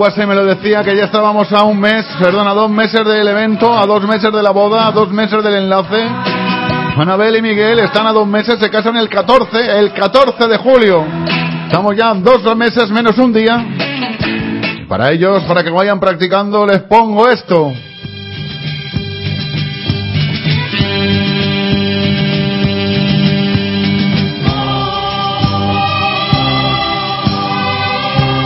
WhatsApp y me lo decía que ya estábamos a un mes, perdón, a dos meses del evento, a dos meses de la boda, a dos meses del enlace. Anabel y Miguel están a dos meses, se casan el 14, el 14 de julio. Estamos ya dos meses menos un día. Para ellos, para que vayan practicando, les pongo esto.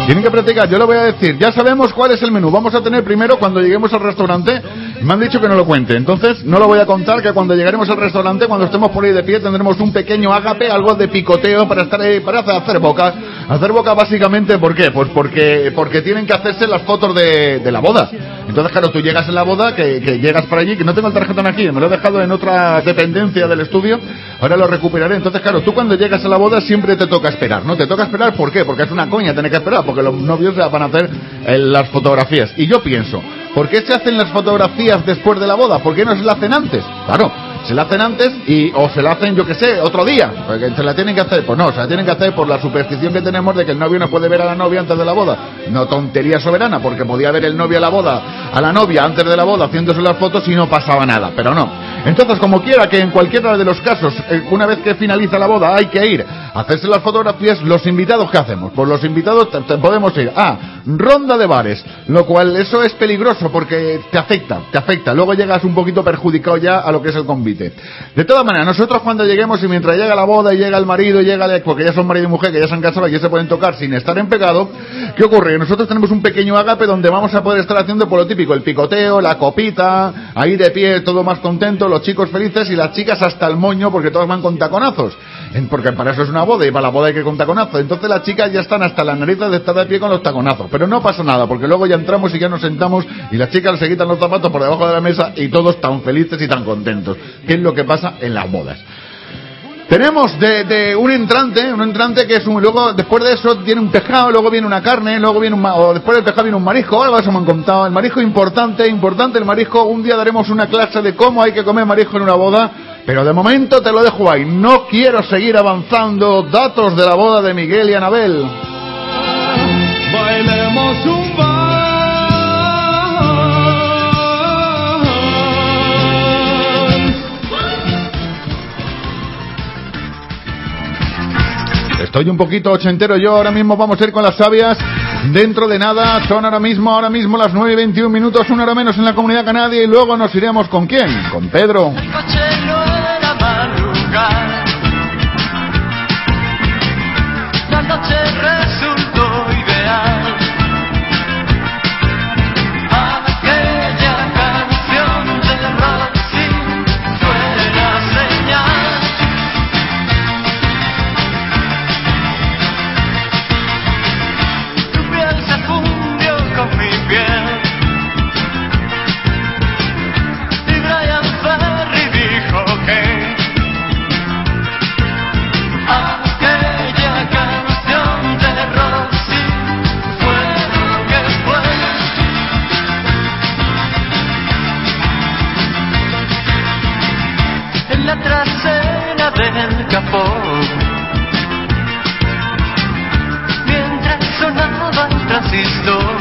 Tienen que practicar, yo lo voy a decir. Ya sabemos cuál es el menú. Vamos a tener primero cuando lleguemos al restaurante. Me han dicho que no lo cuente. Entonces, no lo voy a contar. Que cuando llegaremos al restaurante, cuando estemos por ahí de pie, tendremos un pequeño ágape, algo de picoteo para estar ahí, para hacer boca. Hacer boca básicamente, ¿por qué? Pues porque, porque tienen que hacerse las fotos de, de la boda. Entonces, claro, tú llegas en la boda, que, que llegas para allí, que no tengo el tarjetón aquí, me lo he dejado en otra dependencia del estudio. Ahora lo recuperaré. Entonces, claro, tú cuando llegas a la boda siempre te toca esperar, ¿no? Te toca esperar, ¿por qué? Porque es una coña tener que esperar, porque los novios van a hacer eh, las fotografías. Y yo pienso, ¿por qué se hacen las fotografías después de la boda? ¿Por qué no se la hacen antes? Claro, se la hacen antes y o se la hacen, yo que sé, otro día. Porque se la tienen que hacer. Pues no, se la tienen que hacer por la superstición que tenemos de que el novio no puede ver a la novia antes de la boda. No tontería soberana, porque podía ver el novio a la boda, a la novia antes de la boda haciéndose las fotos y no pasaba nada. Pero no. Entonces, como quiera que en cualquiera de los casos, eh, una vez que finaliza la boda, hay que ir a hacerse las fotografías, los invitados, ¿qué hacemos? Pues los invitados podemos ir a ronda de bares, lo cual eso es peligroso porque te afecta, te afecta. Luego llegas un poquito perjudicado ya a lo que es el convite. De todas maneras, nosotros cuando lleguemos y mientras llega la boda y llega el marido y llega el, porque ya son marido y mujer, que ya se han casado y ya se pueden tocar sin estar en pecado, ¿qué ocurre? Nosotros tenemos un pequeño agape donde vamos a poder estar haciendo por lo típico, el picoteo, la copita, ahí de pie, todo más contento, los chicos felices y las chicas hasta el moño porque todos van con taconazos. Porque para eso es una boda y para la boda hay que con taconazos. Entonces las chicas ya están hasta las narices de estar de pie con los taconazos. Pero no pasa nada porque luego ya entramos y ya nos sentamos y las chicas se quitan los zapatos por debajo de la mesa y todos tan felices y tan contentos. Que es lo que pasa en las bodas. Tenemos de, un entrante, un entrante que es un, luego después de eso tiene un pescado, luego viene una carne, luego viene un, o después del pescado viene un marisco, algo eso me han contado. El marisco importante, importante el marisco, un día daremos una clase de cómo hay que comer marisco en una boda, pero de momento te lo dejo ahí. No quiero seguir avanzando datos de la boda de Miguel y Anabel. Estoy un poquito ochentero yo, ahora mismo vamos a ir con las sabias. Dentro de nada, son ahora mismo, ahora mismo las 9 y 21 minutos, una hora menos en la comunidad canaria y luego nos iremos con quién? Con Pedro. tiempo. Mientras el transistor.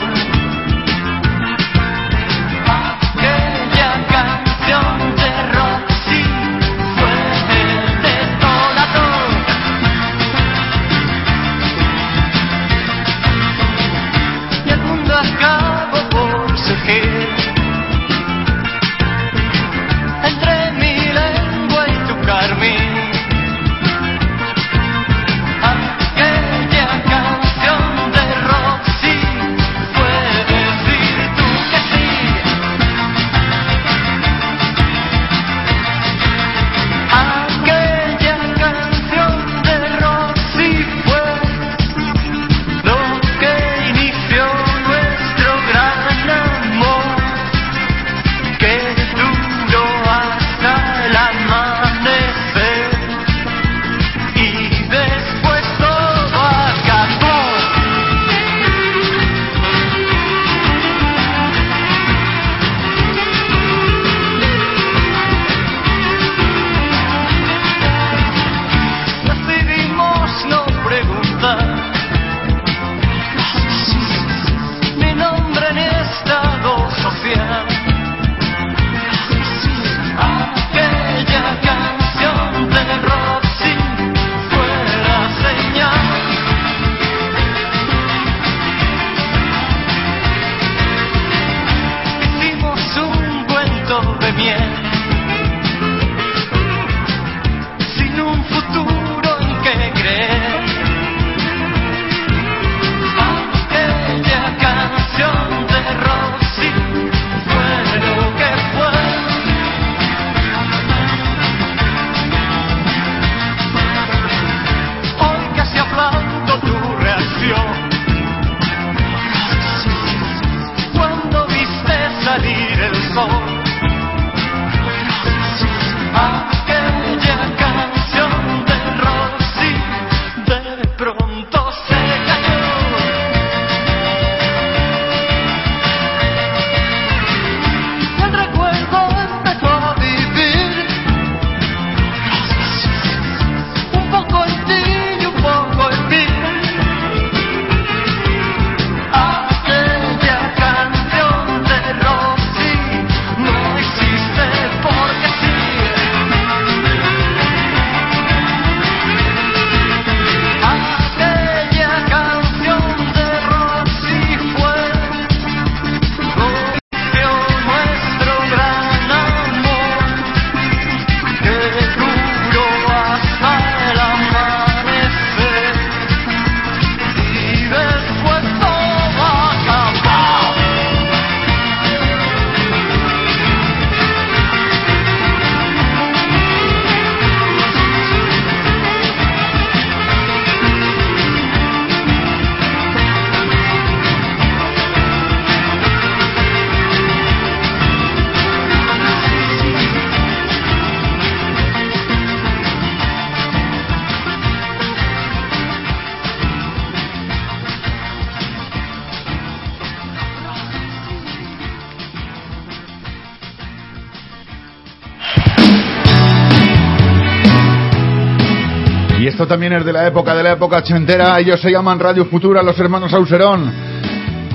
también es de la época, de la época ochentera. Ellos se llaman Radio Futura, los hermanos Auserón.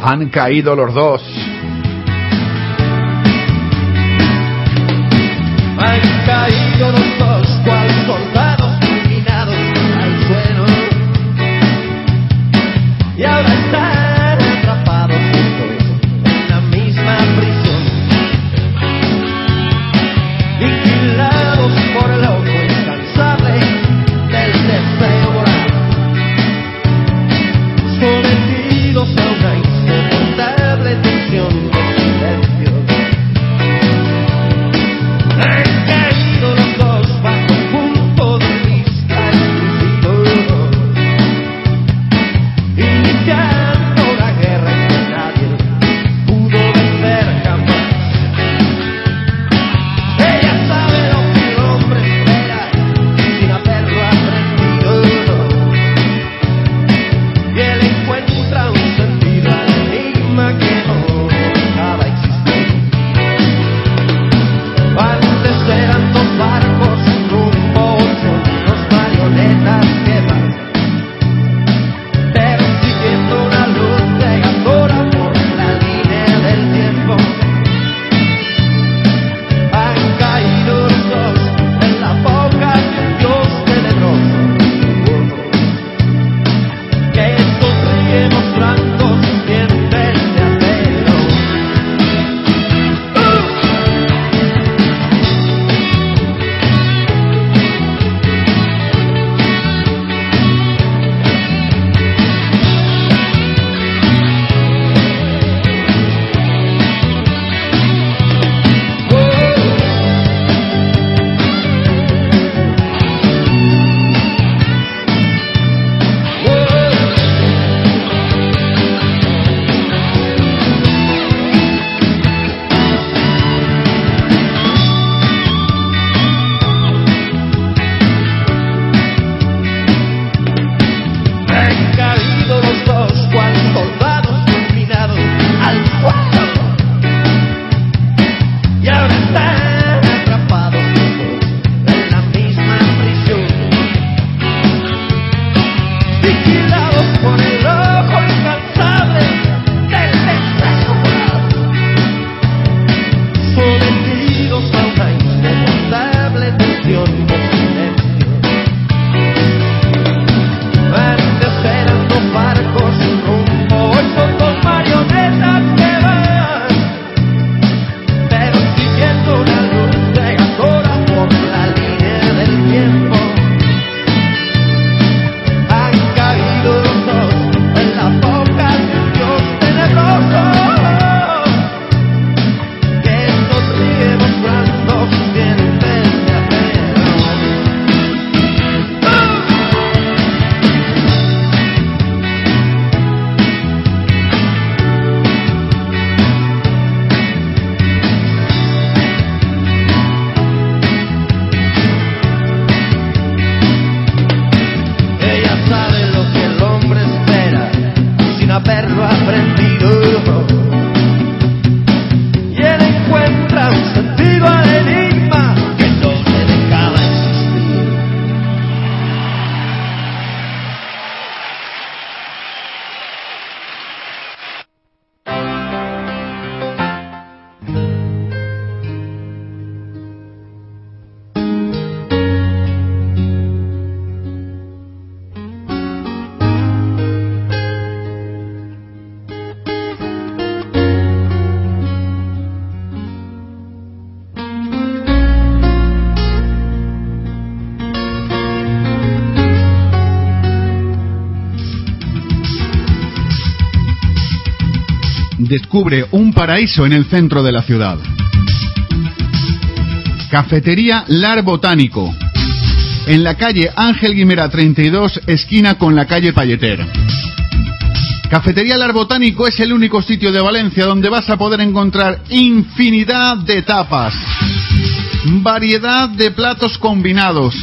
Han caído los dos. Descubre un paraíso en el centro de la ciudad. Cafetería Lar Botánico. En la calle Ángel Guimera 32, esquina con la calle Palleter. Cafetería Lar Botánico es el único sitio de Valencia donde vas a poder encontrar infinidad de tapas, variedad de platos combinados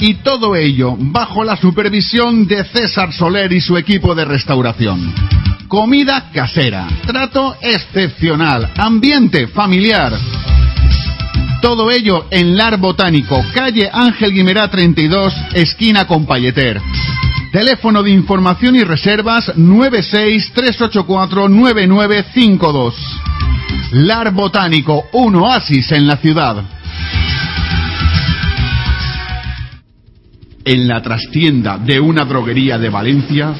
y todo ello bajo la supervisión de César Soler y su equipo de restauración. Comida casera, trato excepcional, ambiente familiar. Todo ello en Lar Botánico, calle Ángel Guimerá 32, esquina con Palleter. Teléfono de información y reservas 963849952. Lar Botánico, un oasis en la ciudad. En la trastienda de una droguería de Valencia,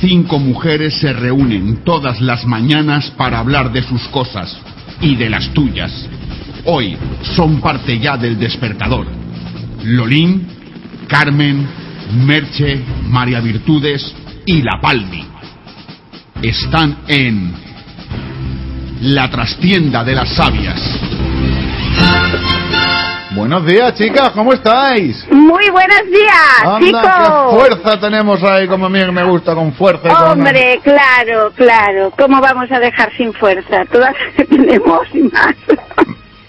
cinco mujeres se reúnen todas las mañanas para hablar de sus cosas y de las tuyas. Hoy son parte ya del despertador. Lolín, Carmen, Merche, María Virtudes y La Palmi. Están en la trastienda de las sabias. Buenos días, chicas, ¿cómo estáis? Muy buenos días, Anda, qué chicos. fuerza tenemos ahí, como a mí me gusta, con fuerza. y con- Hombre, claro, claro. ¿Cómo vamos a dejar sin fuerza? Todas que *laughs* tenemos y más.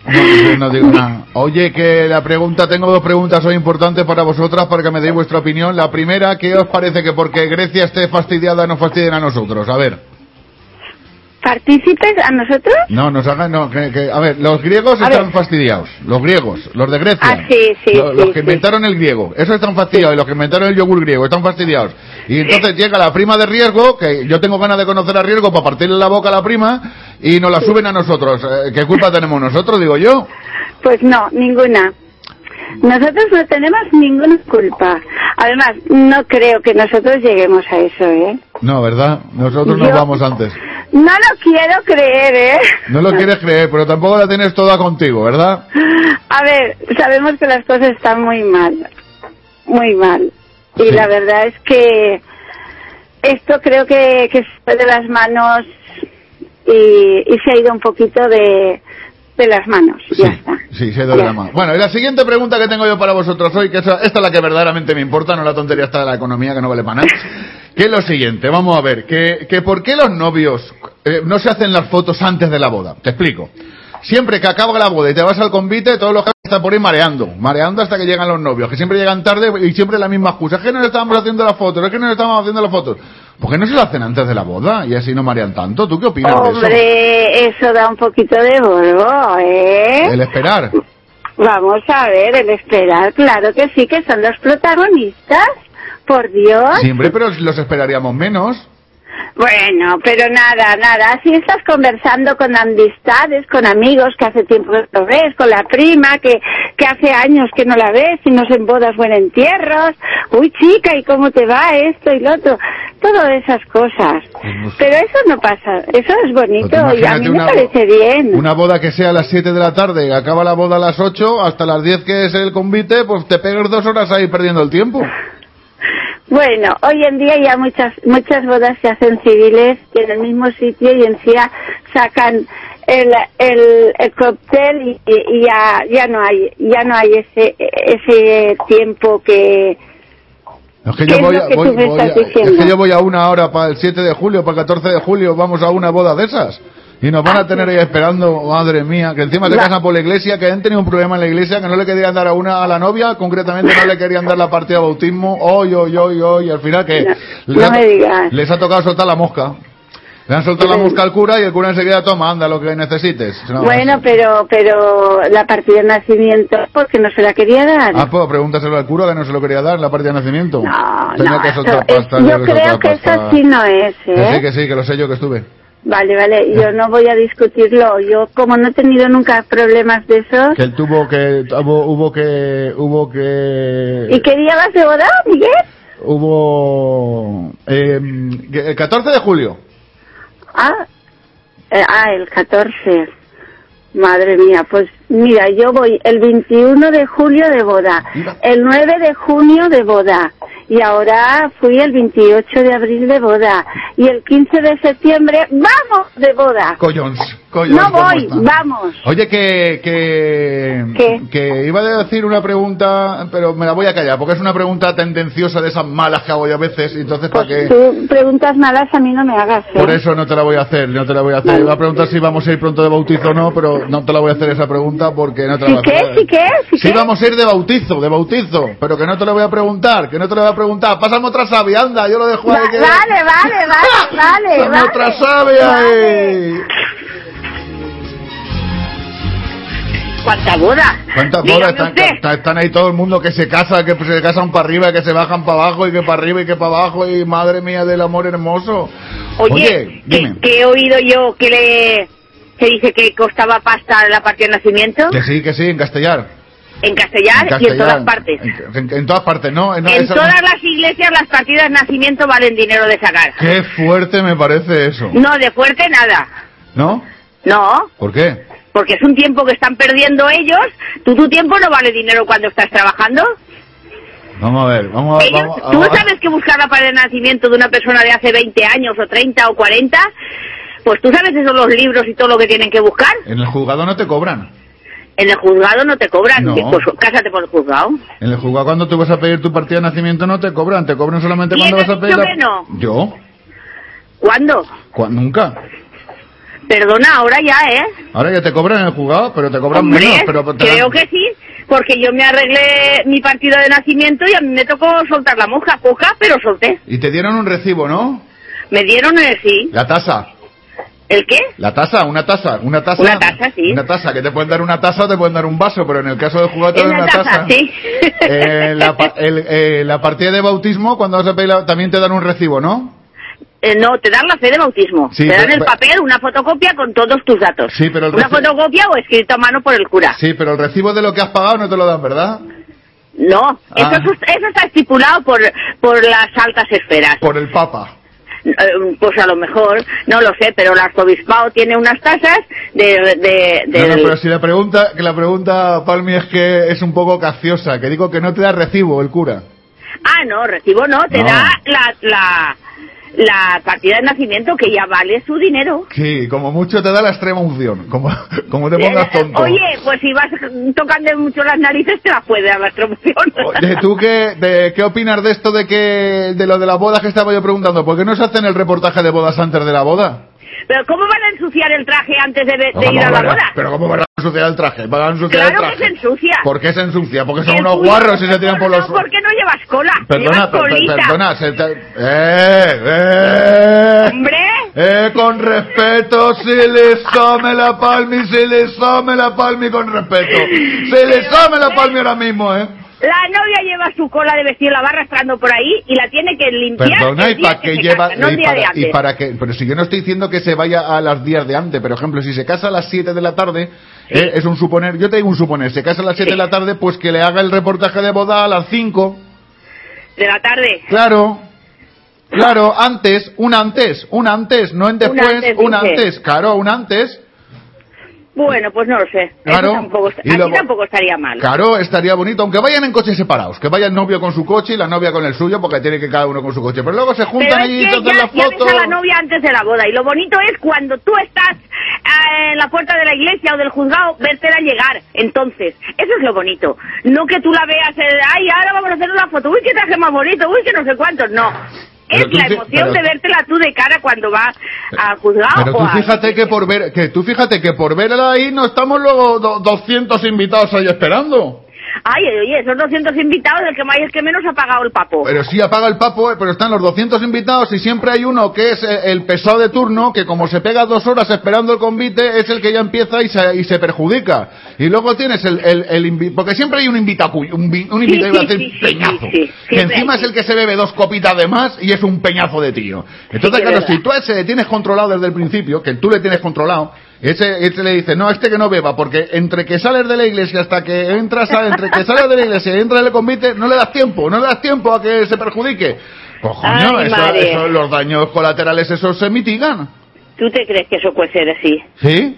No, no digo nada. Oye, que la pregunta, tengo dos preguntas hoy importantes para vosotras para que me deis vuestra opinión. La primera, ¿qué os parece que porque Grecia esté fastidiada nos fastidien a nosotros? A ver. ¿Partícipes a nosotros? No, nos hagan, no, que, que- a ver, los griegos A están ver. fastidiados. Los griegos, los de Grecia. Ah, sí, sí, Lo- sí, los que inventaron el griego, esos están fastidiados. Y los que inventaron el yogur griego están fastidiados. Y entonces llega la prima de riesgo, que yo tengo ganas de conocer a riesgo para partirle la boca a la prima, y nos la suben a nosotros. Eh, ¿Qué culpa tenemos nosotros, digo yo? Pues no, ninguna. Nosotros no tenemos ninguna culpa. Además, no creo que nosotros lleguemos a eso, ¿eh? No, ¿verdad? Nosotros nos Yo- vamos antes. No lo quiero creer, ¿eh? No lo quieres creer, pero tampoco la tienes toda contigo, ¿verdad? A ver, sabemos que las cosas están muy mal, muy mal. Y Sí. la verdad es que esto creo que, que se fue de las manos y, y se ha ido un poquito de, de las manos. Ya está. Sí, se ha ido de la mano. Bueno, y la siguiente pregunta que tengo yo para vosotros hoy, que esa- esta es la que verdaderamente me importa, no la tontería esta de la economía que no vale para nada, que es lo siguiente, vamos a ver, que, que por qué los novios eh, no se hacen las fotos antes de la boda. Te explico. Siempre que acaba la boda y te vas al convite, todos los que están por ahí mareando, mareando hasta que llegan los novios, que siempre llegan tarde y siempre la misma excusa. Es que nos estábamos haciendo las fotos, es que nos estábamos haciendo las fotos. ¿Por qué no se las hacen antes de la boda y así no marean tanto? ¿Tú qué opinas de eso? Hombre, eso da un poquito de polvo, ¿eh? El esperar. Vamos a ver, el esperar, claro que sí, que son los protagonistas. Por Dios. Siempre, pero los esperaríamos menos. Bueno, pero nada, nada. Si estás conversando con amistades, con amigos que hace tiempo que no ves, con la prima que, que hace años que no la ves, y no se en bodas o en entierros. Uy, chica, ¿y cómo te va esto y lo otro? Todas esas cosas. Pero eso no pasa. Eso es bonito y a mí me parece bien. Una boda que sea a las 7 de la tarde y acaba la boda a las 8, hasta las 10 que es el convite, pues te pegas dos horas ahí perdiendo el tiempo. Bueno, hoy en día ya muchas muchas bodas se hacen civiles y en el mismo sitio y encima sacan el el, el cóctel y, y ya ya no hay ya no hay ese ese tiempo que Es que ¿Qué yo voy, a, que voy- voy a- es que yo voy a una hora para el 7 de julio, para el 14 de julio, vamos a una boda de esas. Y nos van a tener ahí esperando, madre mía, que encima se Va. casan por la iglesia, que han tenido un problema en la iglesia, que no le querían dar a una a la novia, concretamente no le querían dar la partida de bautismo, hoy, hoy, hoy, hoy, y al final que No, les, no ha, les ha tocado soltar la mosca. Le han soltado la mosca al cura y el cura enseguida toma, anda lo que necesites. No, bueno, pero pero la partida de nacimiento porque no se la quería dar. Ah, pues pregúntaselo al cura que no se lo quería dar la partida de nacimiento. No, Tenía no, que soltar eso- pasta, es- tenía yo creo que eso pasta. sí no es, Que ¿eh? sí, que sí, que lo sé yo que estuve. Vale, vale, yo no voy a discutirlo. Yo, como no he tenido nunca problemas de esos. Que él tuvo que, hubo, hubo que, hubo que, ¿Y qué día vas de boda, Miguel? hubo, eh, el 14 de julio. Ah, eh, ah, el 14. Madre mía, pues mira, yo voy el 21 de julio de boda, el 9 de junio de boda y ahora fui el 28 de abril de boda y el 15 de septiembre vamos de boda. Collons, No ¿cómo voy, vamos. Oye, que, que, ¿Qué? que iba a decir una pregunta, pero me la voy a callar, porque es una pregunta tendenciosa de esas malas que hago yo a veces, y entonces para qué... Tú preguntas malas a mí no me hagas. ¿eh? Por eso no te la voy a hacer, no te la voy a hacer. Iba a preguntar si vamos a ir pronto de bautizo o no, pero no te la voy a hacer esa pregunta porque no te la ¿Sí voy a qué? hacer. ¿Sí qué? ¿Sí Sí qué? vamos a ir de bautizo, de bautizo, pero que no te lo voy a preguntar, que no te lo voy a preguntar. Pásame otra sabia, anda, yo lo dejo Va- ahí. que- vale, vale, vale, vale. *laughs* Pásame vale. otra sabia ahí. ¿Cuánta boda? ¿Cuántas bodas están, usted. están- ahí todo el mundo que se casa, que se casan para arriba, que se bajan para abajo y que para arriba y que para abajo y madre mía del amor hermoso? Oye, dime. que, que he oído yo que le se dice que costaba pasta la partida de nacimiento Que sí, que sí, en castellar. en castellar, y en todas partes. En, en- en todas partes, ¿no? En, esa- todas las iglesias las partidas de nacimiento valen dinero de sacar. Qué fuerte me parece eso. No, de fuerte nada. ¿No? No, ¿Por qué? Porque es un tiempo que están perdiendo ellos. Tú tu tiempo no vale dinero cuando estás trabajando. Vamos a ver, vamos a ver. Vamos, tú sabes que buscar la partida de nacimiento de una persona de hace 20 años o 30 o 40, pues tú sabes esos los libros y todo lo que tienen que buscar. En el juzgado no te cobran. En el juzgado no te cobran. No. Pues cásate por el juzgado. En el juzgado cuando tú vas a pedir tu partida de nacimiento no te cobran, te cobran solamente ¿Quién cuando vas a pedir la- no? Yo, ¿Cuándo? Cu- nunca. Perdona, ahora ya, ¿eh? Ahora ya te cobran en el juzgado, pero te cobran Hombre, menos, pero te dan- creo que sí, porque yo me arreglé mi partida de nacimiento y a mí me tocó soltar la monja, poca, pero solté. Y te dieron un recibo, ¿no? Me dieron el sí. La tasa. ¿El qué? La tasa, una tasa, una tasa. Una tasa, sí. Una tasa, que te pueden dar una tasa o te pueden dar un vaso, pero en el caso del juzgado te dan Una taza, tasa. sí. Eh, la, el- eh, la partida de bautismo, cuando vas a pedir la- también te dan un recibo, ¿no? Eh, no, te dan la fe de bautismo. Sí, te dan pero- el papel, una fotocopia con todos tus datos. Sí, pero el Una fotocopia o escrito a mano por el cura. Sí, pero el recibo de lo que has pagado no te lo dan, ¿verdad? No, eso, Ah. es- eso está estipulado por, por las altas esferas. Por el Papa. Eh, Pues a lo mejor, no lo sé, pero el arzobispado tiene unas tasas de... de, No, pero si la pregunta, que la pregunta, Palmi, es que es un poco capciosa, que digo que no te da recibo el cura. Ah, no, recibo no, te No. da la, la, la partida de nacimiento que ya vale su dinero. Sí, como mucho te da la extrema unción, como, como te pongas Eh, tonto. Oye, pues si vas tocando mucho las narices te las puede dar la promoción. Oye, ¿tú qué, de, qué opinas de esto de que de lo de la boda que estaba yo preguntando? ¿Por qué no se hacen el reportaje de bodas antes de la boda? Pero ¿cómo van a ensuciar el traje antes de, de ¿Cómo ir a la boda? Pero ¿cómo van a ensuciar el traje? ¿Van a ensuciar el Claro que traje? se ensucia. ¿Por qué se ensucia? Porque son El unos guarros y se tiran por los... No, ¿por qué no llevas cola? Perdona, llevas per- perdona, se te- ¡Eh! ¡Eh! Hombre, ¡Eh! Con respeto, si le some la palmi, si le some la palmi con respeto. Si le some la palmi ahora mismo, ¿eh? La novia lleva su cola de vestir, la va arrastrando por ahí y la tiene que limpiar Perdona, ¿y para que qué lleva? casa, no el y, día para, y para qué? Pero si yo no estoy diciendo que se vaya a las días de antes, por ejemplo, si se casa a las 7 de la tarde, eh, es un suponer, yo te digo un suponer, se casa a las 7 de la tarde, pues que le haga el reportaje de boda a las 5. De la tarde. Claro. Claro, antes, un antes, un antes, no en después, antes, un antes, claro, un antes. Bueno, pues no lo sé. Claro. tampoco, Y estaría mal. Claro, estaría bonito, aunque vayan en coches separados, que vaya el novio con su coche y la novia con el suyo, porque tiene que cada uno con su coche. Pero luego se juntan allí y que se hacen ya, la ya ves foto. a la novia antes de la boda. Y lo bonito es cuando tú estás eh, en la puerta de la iglesia o del juzgado, vértela llegar. Entonces, eso es lo bonito. No que tú la veas, eh, ay, ahora vamos a hacer una foto. Uy, qué traje más bonito. Uy, que no sé cuántos. No. Es la emoción pero- de vértela tú de cara cuando vas al juzgado Pero o tú a- fíjate que por ver, que tú fíjate que por verla ahí no estamos luego do- 200 invitados ahí esperando. Ay, oye, esos 200 invitados, el que más y el que menos ha pagado el papo. Pero sí apaga el papo, eh, pero están los 200 invitados y siempre hay uno que es eh, el pesado de turno, que como se pega dos horas esperando el convite, es el que ya empieza y se, y se perjudica. Y luego tienes el, el, el porque siempre hay un invitado, un, un invitado, sí, sí, peñazo, sí, sí, que encima es el que se bebe dos copitas de más y es un peñazo de tío. Entonces, claro, si tú a ese le tienes controlado desde el principio, que tú le tienes controlado, ese, ese le dice, no, este que no beba, porque entre que sales de la iglesia hasta que entras, entre que sales de la iglesia y entras en el convite, no le das tiempo, no le das tiempo a que se perjudique. Pues coño, Ay, eso, eso, los daños colaterales esos se mitigan. ¿Tú te crees que eso puede ser así? ¿Sí?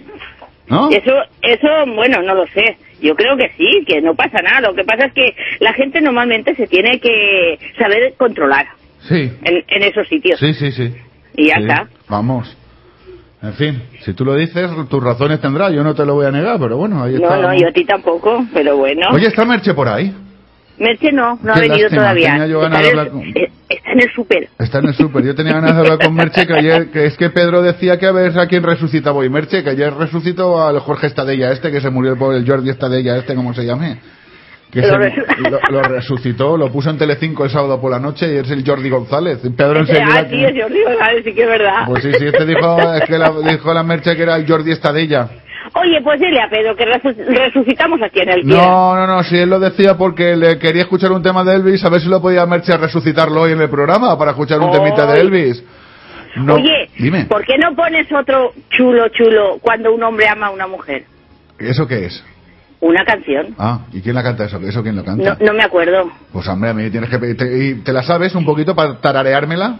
¿No? Eso, eso, bueno, no lo sé. Yo creo que sí, que no pasa nada. Lo que pasa es que la gente normalmente se tiene que saber controlar Sí, en, en esos sitios. sí, sí, sí. Y ya Sí, está. Vamos. En fin, si tú lo dices, tus razones tendrá, yo no te lo voy a negar, pero bueno, ahí No, está. no, yo a ti tampoco, pero bueno. Oye, ¿está Merche por ahí? Merche no, no ha venido lástima, todavía. tenía yo ganas está, de en el, hablar con- eh, está en el súper. Está en el súper. Yo tenía ganas de hablar con Merche, que ayer, que es que Pedro decía que a ver a quién resucitaba hoy Merche, que ayer resucitó al Jorge Estadella este, que se murió el pobre el Jordi Estadella este, como se llame. Que Lo se- resu- lo, lo resucitó, lo puso en Telecinco el sábado por la noche y es el Jordi González. Pedro enseguida... *laughs* Ah, sí, es Jordi González, sí que es verdad. Pues sí, sí, este dijo, *laughs* es que la, dijo la Merche que era el Jordi Estadella. Oye, pues dile a Pedro que resu- resucitamos a quien él quiera. No, no, no, si él lo decía porque le quería escuchar un tema de Elvis, a ver si lo podía Merche resucitarlo hoy en el programa para escuchar un temita de Elvis. No, Oye, dime, ¿por qué no pones otro chulo, chulo cuando un hombre ama a una mujer? ¿eso qué es? Una canción. Ah, ¿y quién la canta eso? ¿Eso quién lo No, canta? no me acuerdo. Pues hombre, a mí tienes que te, y ¿te la sabes un poquito para tarareármela?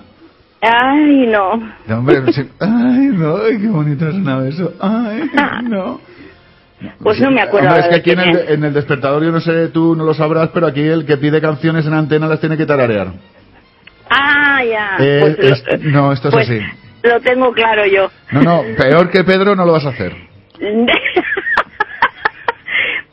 Ay, no. No, hombre, sí. ay, no, ay, qué bonito sonaba eso. Ay, *laughs* no. Pues no me acuerdo. Hombre, es que aquí en el, en el despertador, yo no sé, tú no lo sabrás, pero aquí el que pide canciones en antena las tiene que tararear. Ah, ya. Eh, Pues lo- es- no, esto es pues así. Lo tengo claro yo. No, no, peor que Pedro no lo vas a hacer. *laughs*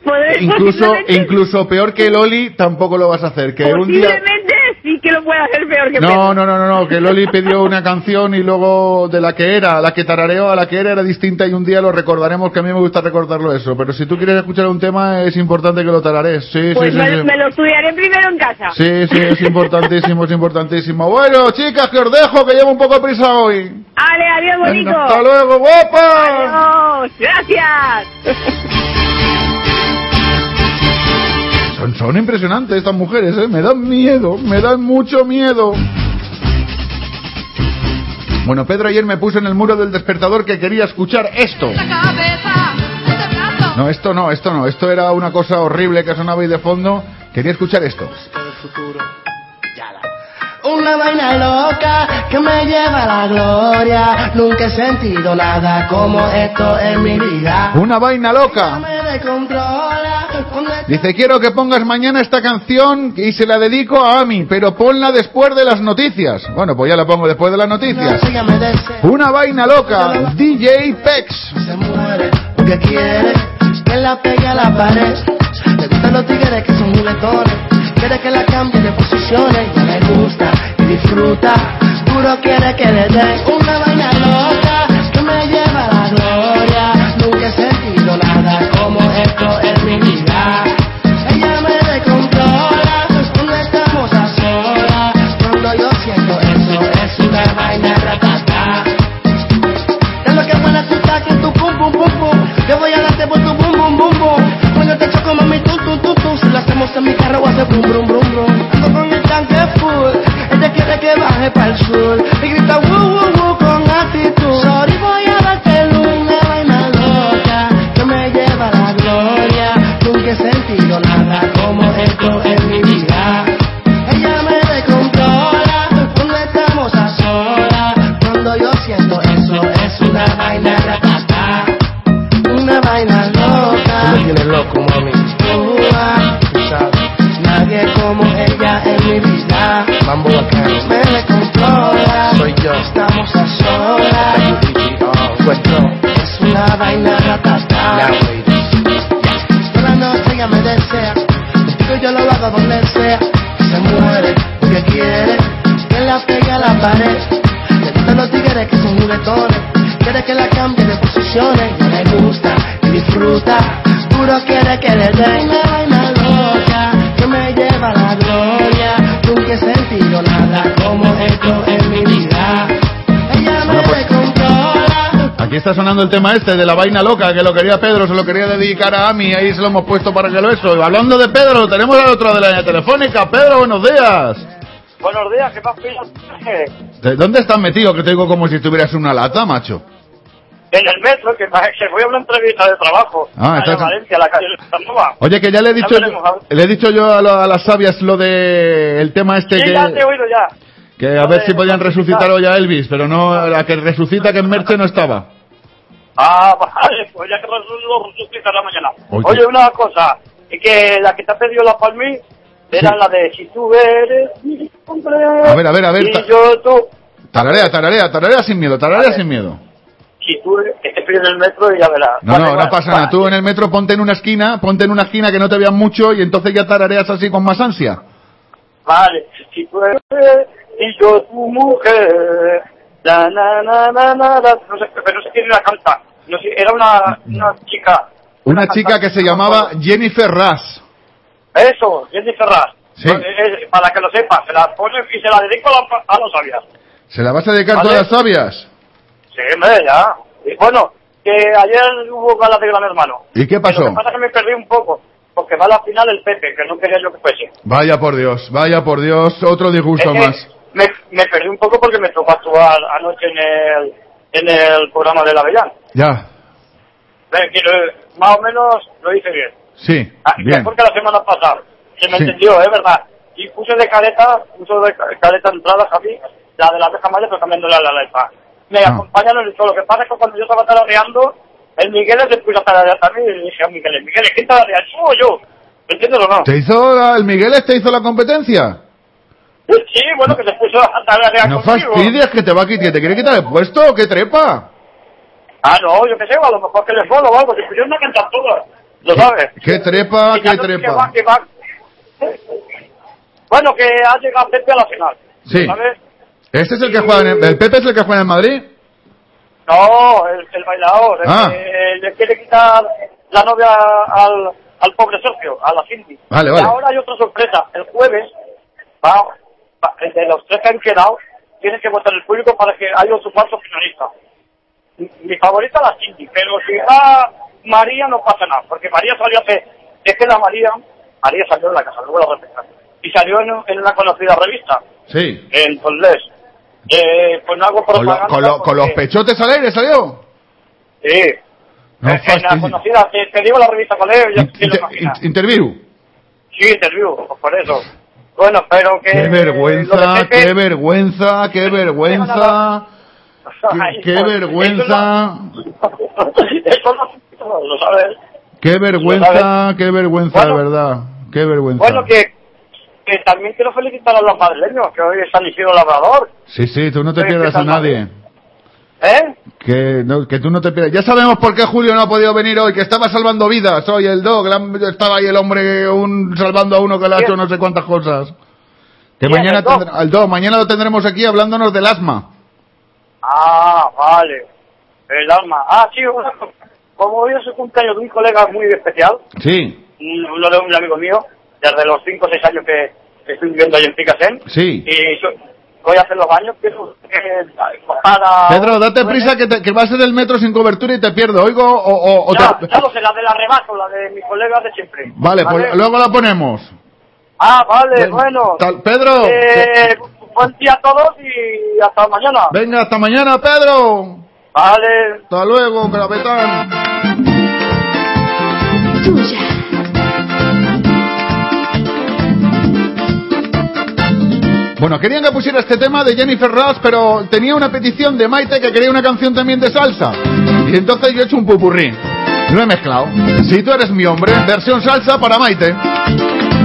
Podré- Incluso, incluso peor que Loli tampoco lo vas a hacer. Que un día... Posiblemente sí que lo pueda hacer peor que No, Pedro. no, no, no, no, que Loli pidió una canción y luego de la que era, la que tarareó a la que era era distinta y un día lo recordaremos, que a mí me gusta recordarlo eso. Pero si tú quieres escuchar un tema es importante que lo tararees. Sí, Pues sí, me, sí, me lo estudiaré primero en casa. Sí, sí, es importantísimo, es importantísimo. Bueno, chicas, que os dejo, que llevo un poco de prisa hoy. Ale, adiós, bonito. Hasta luego, guapa. Adiós, gracias. *laughs* Son, son impresionantes estas mujeres, ¿eh? Me dan miedo, me dan mucho miedo. Bueno, Pedro ayer me puso en el muro del despertador que quería escuchar esto. No, esto no, esto no. Esto era una cosa horrible que sonaba ahí de fondo. Quería escuchar esto. Una vaina loca que me lleva a la gloria. Nunca he sentido nada como esto en mi vida. Una vaina loca. Dice, quiero que pongas mañana esta canción y se la dedico a Ami, pero ponla después de las noticias. Bueno, pues ya la pongo después de las noticias. Una vaina loca. DJ Pex. se muere. Porque quiere que la pegue a la pared. Le gustan los tigres que son muletones. Quiere que la cambie de posiciones. Ya le gusta y disfruta. Puro quiere que le dé una vaina loca que me lleva a la gloria. Nunca he sentido nada como esto en mi vida. Hacemos en mi carro voy a hacer brum brum brum brum. Ando con el tanque full. Ella quiere que baje para el sur. Y grita woo woo Mambo bacano. Me descontrola. Soy yo. Estamos a solas. Es una vaina ratata. Por la noche ella me desea. Contigo yo lo hago donde sea. Se muere porque quiere que la pegue a la pared. Le gustan los tigres que son juguetones. Quiere que la cambie de posiciones. Ya le gusta y disfruta. Puro quiere que le dé una vaina loca que me lleva a la. Nunca he sentido nada como esto en mi vida. Ella me descontrola. Aquí está sonando el tema este de la vaina loca, que lo quería Pedro, se lo quería dedicar a Ami, ahí se lo hemos puesto para que lo eso. Y hablando de Pedro, tenemos al otro de la línea telefónica. Pedro, buenos días. Buenos días, ¿qué más pillas? ¿De ¿Dónde estás metido? Que te digo como si estuvieras en una lata, macho. En el metro, que, que voy a una entrevista de trabajo. Ah, en Valencia, la calle. Oye, que ya le he dicho, veremos, a ver. le he dicho yo a, lo- a las sabias lo de el tema este Sí, que, ya te he oído ya. que a ver si podían resucitar hoy a Elvis, pero no, la que resucita que en Merche no estaba. Ah, *laughs* vale, pues ya que lo resucitará mañana. Oye. Oye, una cosa, es que la que te ha pedido la palmí era la de si tú eres hombre. A ver, a ver, a ver, Y yo tú. Tararea, tararea, tararea sin miedo, tararea sin miedo. Si tú te piden el metro y ya verás. No, no, no pasa nada. Tú en el metro ponte en una esquina, ponte en una esquina que no te vean mucho y entonces ya tarareas así con más ansia. Vale, si tú eres y yo tu mujer. Na, na, na, na, la- no sé, pero no sé quién la canta. No sé, era una, una chica. Una chica que se llamaba Jennifer Rush. Eso, Jenny Ferraz. Sí. Eh, para que lo sepas, se la pone y se la dedico a, la- a los sabias. ¿Se la vas a dedicar Vale. todas las sabias? Sí, hombre, ya. Y bueno, que ayer hubo gala de Gran Hermano. ¿Y qué Lo pasó? que pasa es que me perdí un poco, porque va a la final el Pepe, que no quería yo que fuese. Vaya por Dios, vaya por Dios, otro disgusto Es que más. Me, me perdí un poco porque me tocó actuar anoche en el, en el programa de la Avellán. Ya, Eh, que lo- más o menos lo hice bien. sí, Ah, bien. Mejor que la semana pasada. Se me Sí. entendió, es verdad. Y puse de careta, puse de ca- careta entrada, Javi, la de la abeja maya, pero cambiándole a la letra. Me Ah. acompañaron en todo. Lo que pasa es que cuando yo estaba tarareando, el Miguel se puso a tararear también. Y le dije a Miguel, Miguel, ¿quién tararea? ¿Tú o yo? ¿Me entiendes o no? ¿Te hizo la- el Miguel te hizo la competencia? Sí, bueno, que se puso a tararear No conmigo. fastidies que te va a quitar, que te quiere quitar el puesto, o ¿qué trepa? Ah, no, yo qué sé, a lo mejor que les mola o algo. Si pusieron una cantar todas, ¿lo sabes? ¿Qué trepa, qué no trepa? va, que va. Bueno, que ha llegado Pepe a la final. Sí. ¿Sabes? ¿Este es el que juega en el, el Pepe es el que juega en el Madrid? No, el, el bailador, el Ah. que le quiere quitar la novia al, al pobre Sergio, a la Cindy. Vale, Y vale. ahora hay otra sorpresa. El jueves, va, va- de los tres que han quedado, tiene que votar el público para que haya otro cuarto finalista. Mi, mi favorita la Cindy, pero si va María no pasa nada, porque María salió hace... Es que la María, María salió de la casa, luego la respetan. Y salió en, en una conocida revista, Sí. en Toldés. Eh, pues no hago ¿Con, lo- propaganda. con lo- con los pechotes al aire salió? Sí. No en la fastidies. conocida, te, te digo la revista cuál es, ya te lo Inter- imaginas. in- interview. Sí, interview, por eso. Bueno, pero que... Qué vergüenza, de Pepe- qué vergüenza, qué *laughs* vergüenza, qué, vergüenza, Eso no, lo sabes. qué vergüenza, qué vergüenza, de verdad, qué vergüenza. Bueno, que, que también quiero felicitar a los madrileños, que hoy es San Isidro Labrador. Sí, sí, tú no te pierdas ¿qué a nadie. ¿Eh? Que, no, que tú no te pierdas. Ya sabemos por qué Julio no ha podido venir hoy, que estaba salvando vidas. Hoy el dog, estaba ahí el hombre un, salvando a uno que le ha hecho no sé cuántas cosas. Que ¿Quién, mañana el Dog? tendrá- al dog, mañana lo tendremos aquí hablándonos del asma. Ah, vale. El alma. Ah, sí, como hoy es el cumpleaños de un colega muy especial, Sí, un- de un amigo mío, desde los 5 o 6 años que que estoy viviendo ahí en Picasen, sí. y yo voy a hacer los baños, para... Pedro, date prisa que, te- que vas del metro sin cobertura y te pierdo. Oigo o, o- o Ya, te- ya lo sé, la de la la de mi colega de siempre. Vale, pues luego la ponemos. Ah, vale, Ven, bueno. tal- Pedro. Eh, buen día a todos y hasta mañana. Venga, hasta mañana, Pedro. Vale. Hasta luego, Gravetán. Bueno, querían que pusiera este tema de Jennifer Ross, pero tenía una petición de Maite que quería una canción también de salsa. Y entonces yo he hecho un pupurrí. Lo he mezclado. Si tú eres mi hombre, versión salsa para Maite.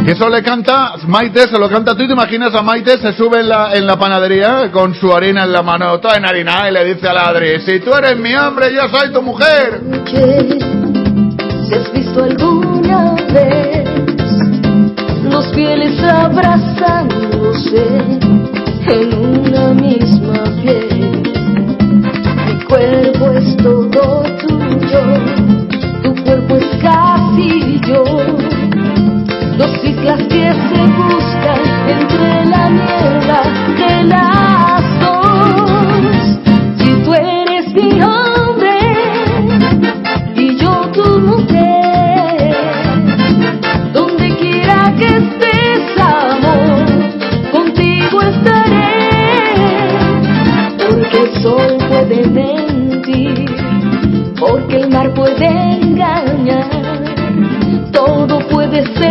Eso le canta, Maite se lo canta, tú te imaginas a Maite, se sube en la, en la panadería con su harina en la mano, toda enharinada y le dice a la Adri, si tú eres mi hombre, yo soy tu mujer. Si has visto alguna vez los fieles abrazándose en una misma piel, mi cuerpo es todo tuyo, tu cuerpo es casi yo, dos islas que se buscan entre la niebla de las puede engañar, todo puede ser.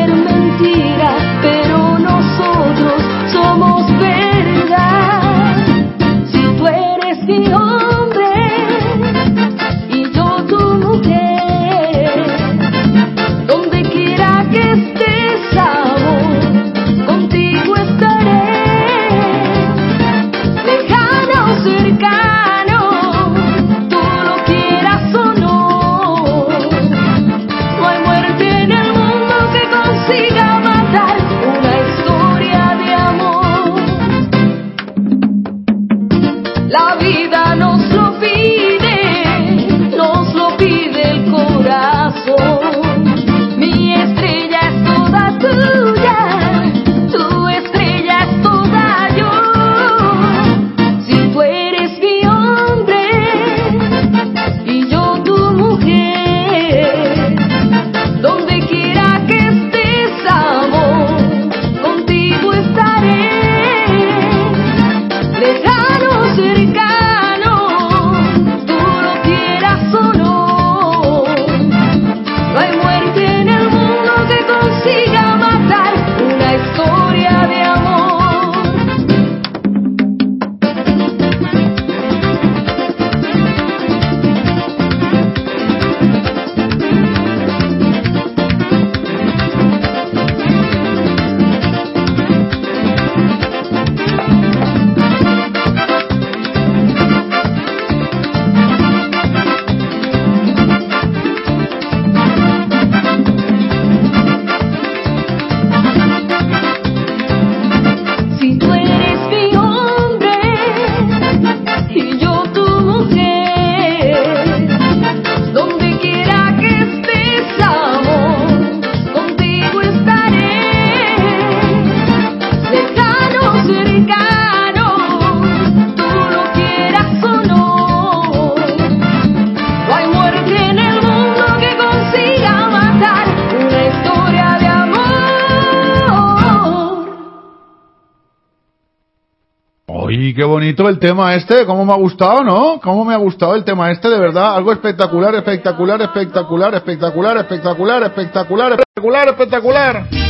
Bonito el tema este, cómo me ha gustado, ¿no? Cómo me ha gustado el tema este, de verdad, algo espectacular, espectacular, espectacular, espectacular, espectacular, espectacular, espectacular, espectacular.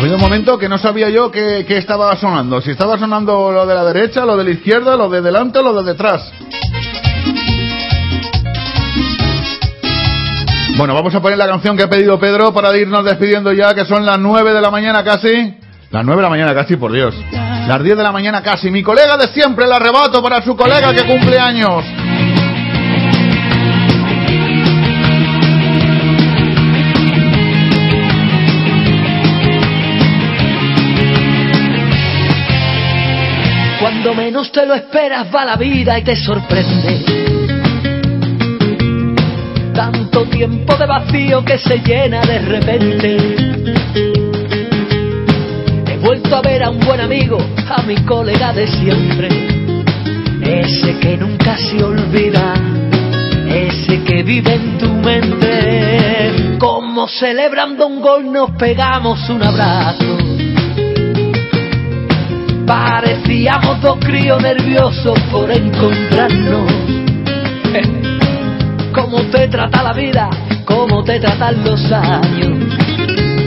Ha habido un momento que no sabía yo qué, qué estaba sonando, si estaba sonando lo de la derecha, lo de la izquierda, lo de delante o lo de detrás. Bueno, vamos a poner la canción que ha pedido Pedro para irnos despidiendo ya, que son las 9 de la mañana casi. Las 9 de la mañana casi, por Dios. Las 10 de la mañana casi. Mi colega de siempre, el arrebato para su colega que cumple años. Cuando menos te lo esperas va la vida y te sorprende. Tanto tiempo de vacío que se llena de repente. He vuelto a ver a un buen amigo, a mi colega de siempre. Ese que nunca se olvida, ese que vive en tu mente. Como celebrando un gol nos pegamos un abrazo. Parecíamos dos críos nerviosos por encontrarnos. *laughs* Cómo te trata la vida, cómo te tratan los años.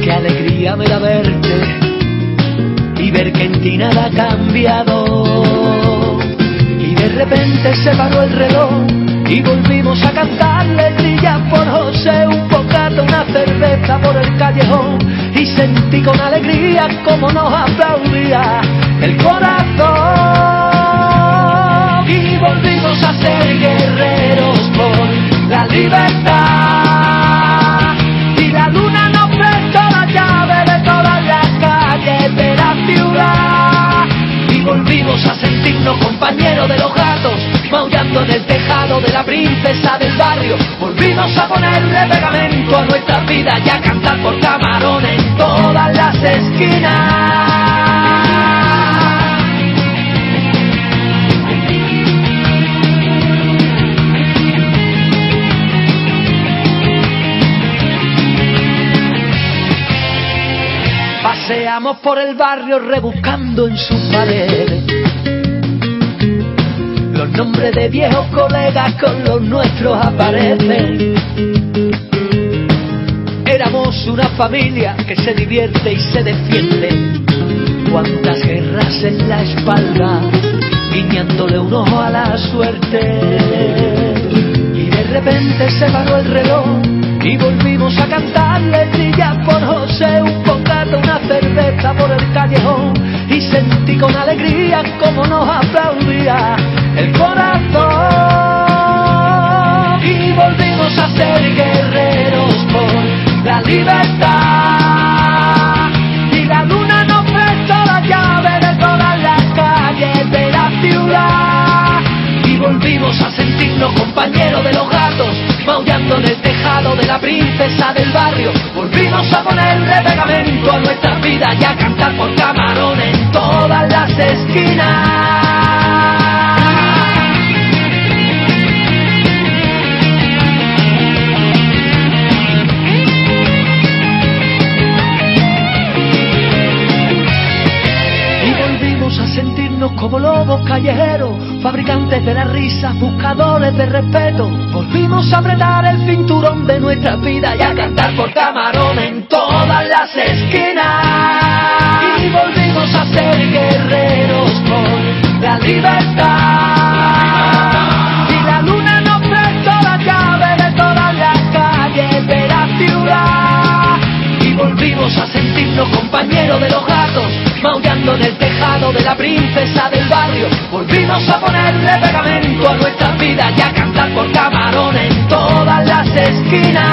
Qué alegría me da verte y ver que en ti nada ha cambiado. Y de repente se paró el reloj y volvimos a cantar letrillas por José, un una cerveza por el callejón. Y sentí con alegría como nos aplaudía el corazón. Y volvimos a ser guerreros por la libertad. Y la luna nos prestó la llave de todas las calles de la ciudad. Y volvimos a sentirnos compañeros de los gatos, maullando en de la princesa del barrio. Volvimos a ponerle pegamento a nuestra vida y a cantar por camarón en todas las esquinas. Paseamos por el barrio rebuscando en sus paredes los nombres de viejos colegas con los nuestros aparecen. Éramos una familia que se divierte y se defiende. Cuántas guerras en la espalda, guiñándole un ojo a la suerte. Y de repente se paró el reloj y volvimos a cantar letrillas por José, un bocata, una cerveza por el callejón. Y sentí con alegría como nos aplaudía el corazón. Y volvimos a ser guerreros por la libertad. Y la luna nos prestó la llave de todas las calles de la ciudad. Y volvimos a sentirnos compañeros de los gatos, maullando en el tejado de la princesa del barrio. Volvimos a ponerle pegamento a nuestras vidas y a cantar por camarón en todas las esquinas. Callejeros, fabricantes de la risa, buscadores de respeto. Volvimos a apretar el cinturón de nuestra vida y a cantar por camarón en todas las esquinas. Y volvimos a ser guerreros por la libertad. Y la luna nos prestó la llave de todas las calles de la ciudad. Y volvimos a sentirnos compañeros de los gatos, maullando en el tejado de la princesa del barrio. Volvimos a ponerle pegamento a nuestras vidas y a cantar por camarón en todas las esquinas.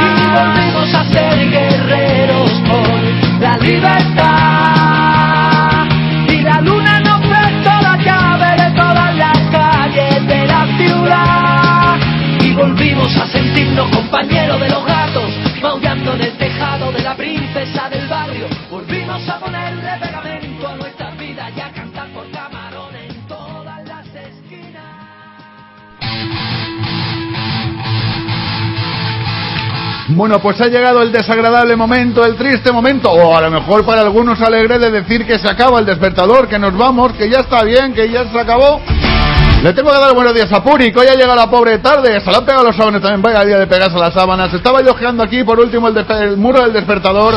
Y volvimos a ser guerreros por la libertad. Y la luna nos prestó la llave de todas las calles de la ciudad. Y volvimos a sentirnos compañeros Bueno, pues ha llegado el desagradable momento, el triste momento, o a lo mejor para algunos alegre de decir que se acaba el despertador, que nos vamos, que ya está bien, que ya se acabó. Le tengo que dar buenos días a Puri, que hoy ha llegado la pobre tarde, se le han pegado los sábanas también, vaya día de pegarse a las sábanas. Estaba yo aquí por último el, el muro del despertador.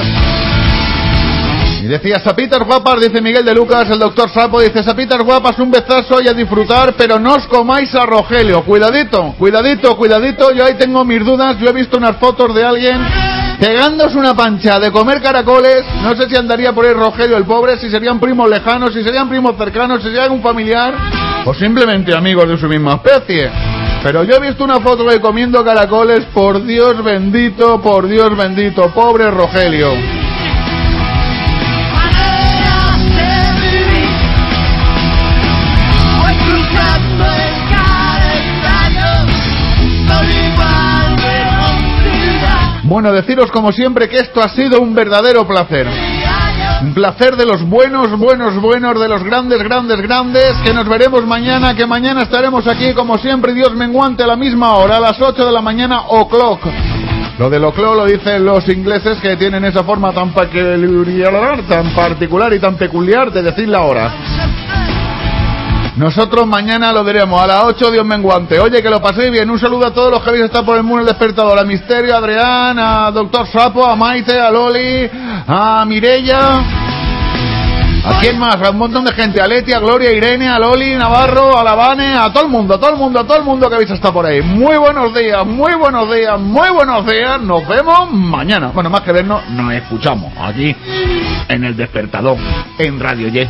Decía, Sapitas guapas, dice Miguel de Lucas, el doctor Sapo, dice, Sapitas guapas, un besazo y a disfrutar, pero no os comáis a Rogelio. Cuidadito, cuidadito, cuidadito, yo ahí tengo mis dudas, yo he visto unas fotos de alguien pegándose una pancha de comer caracoles, no sé si andaría por ahí Rogelio el pobre, si serían primos lejanos, si serían primos cercanos, si serían un familiar, o simplemente amigos de su misma especie. Pero yo he visto una foto de comiendo caracoles, por Dios bendito, por Dios bendito, pobre Rogelio. Bueno, deciros como siempre que esto ha sido un verdadero placer. Un placer de los buenos, buenos, buenos, de los grandes, grandes, grandes, que nos veremos mañana, que mañana estaremos aquí como siempre, Dios menguante a la misma hora, a las 8 de la mañana, o'clock. Lo del o'clock lo dicen los ingleses que tienen esa forma tan peculiar, tan particular y tan peculiar de decir la hora. Nosotros mañana lo diremos a las 8, Dios menguante. Oye, que lo paséis bien. Un saludo a todos los que habéis estado por el mundo del despertador. A Misterio, a Adrián, a Doctor Sapo, a Maite, a Loli, a Mirella. ¿A quién más? A un montón de gente. A Leti, a Gloria, a Irene, a Loli, Navarro, a Lavane, a todo el mundo, a todo el mundo, a todo el mundo que habéis estado por ahí. Muy buenos días, muy buenos días, muy buenos días. Nos vemos mañana. Bueno, más que vernos, nos escuchamos aquí en el despertador, en Radio Jet.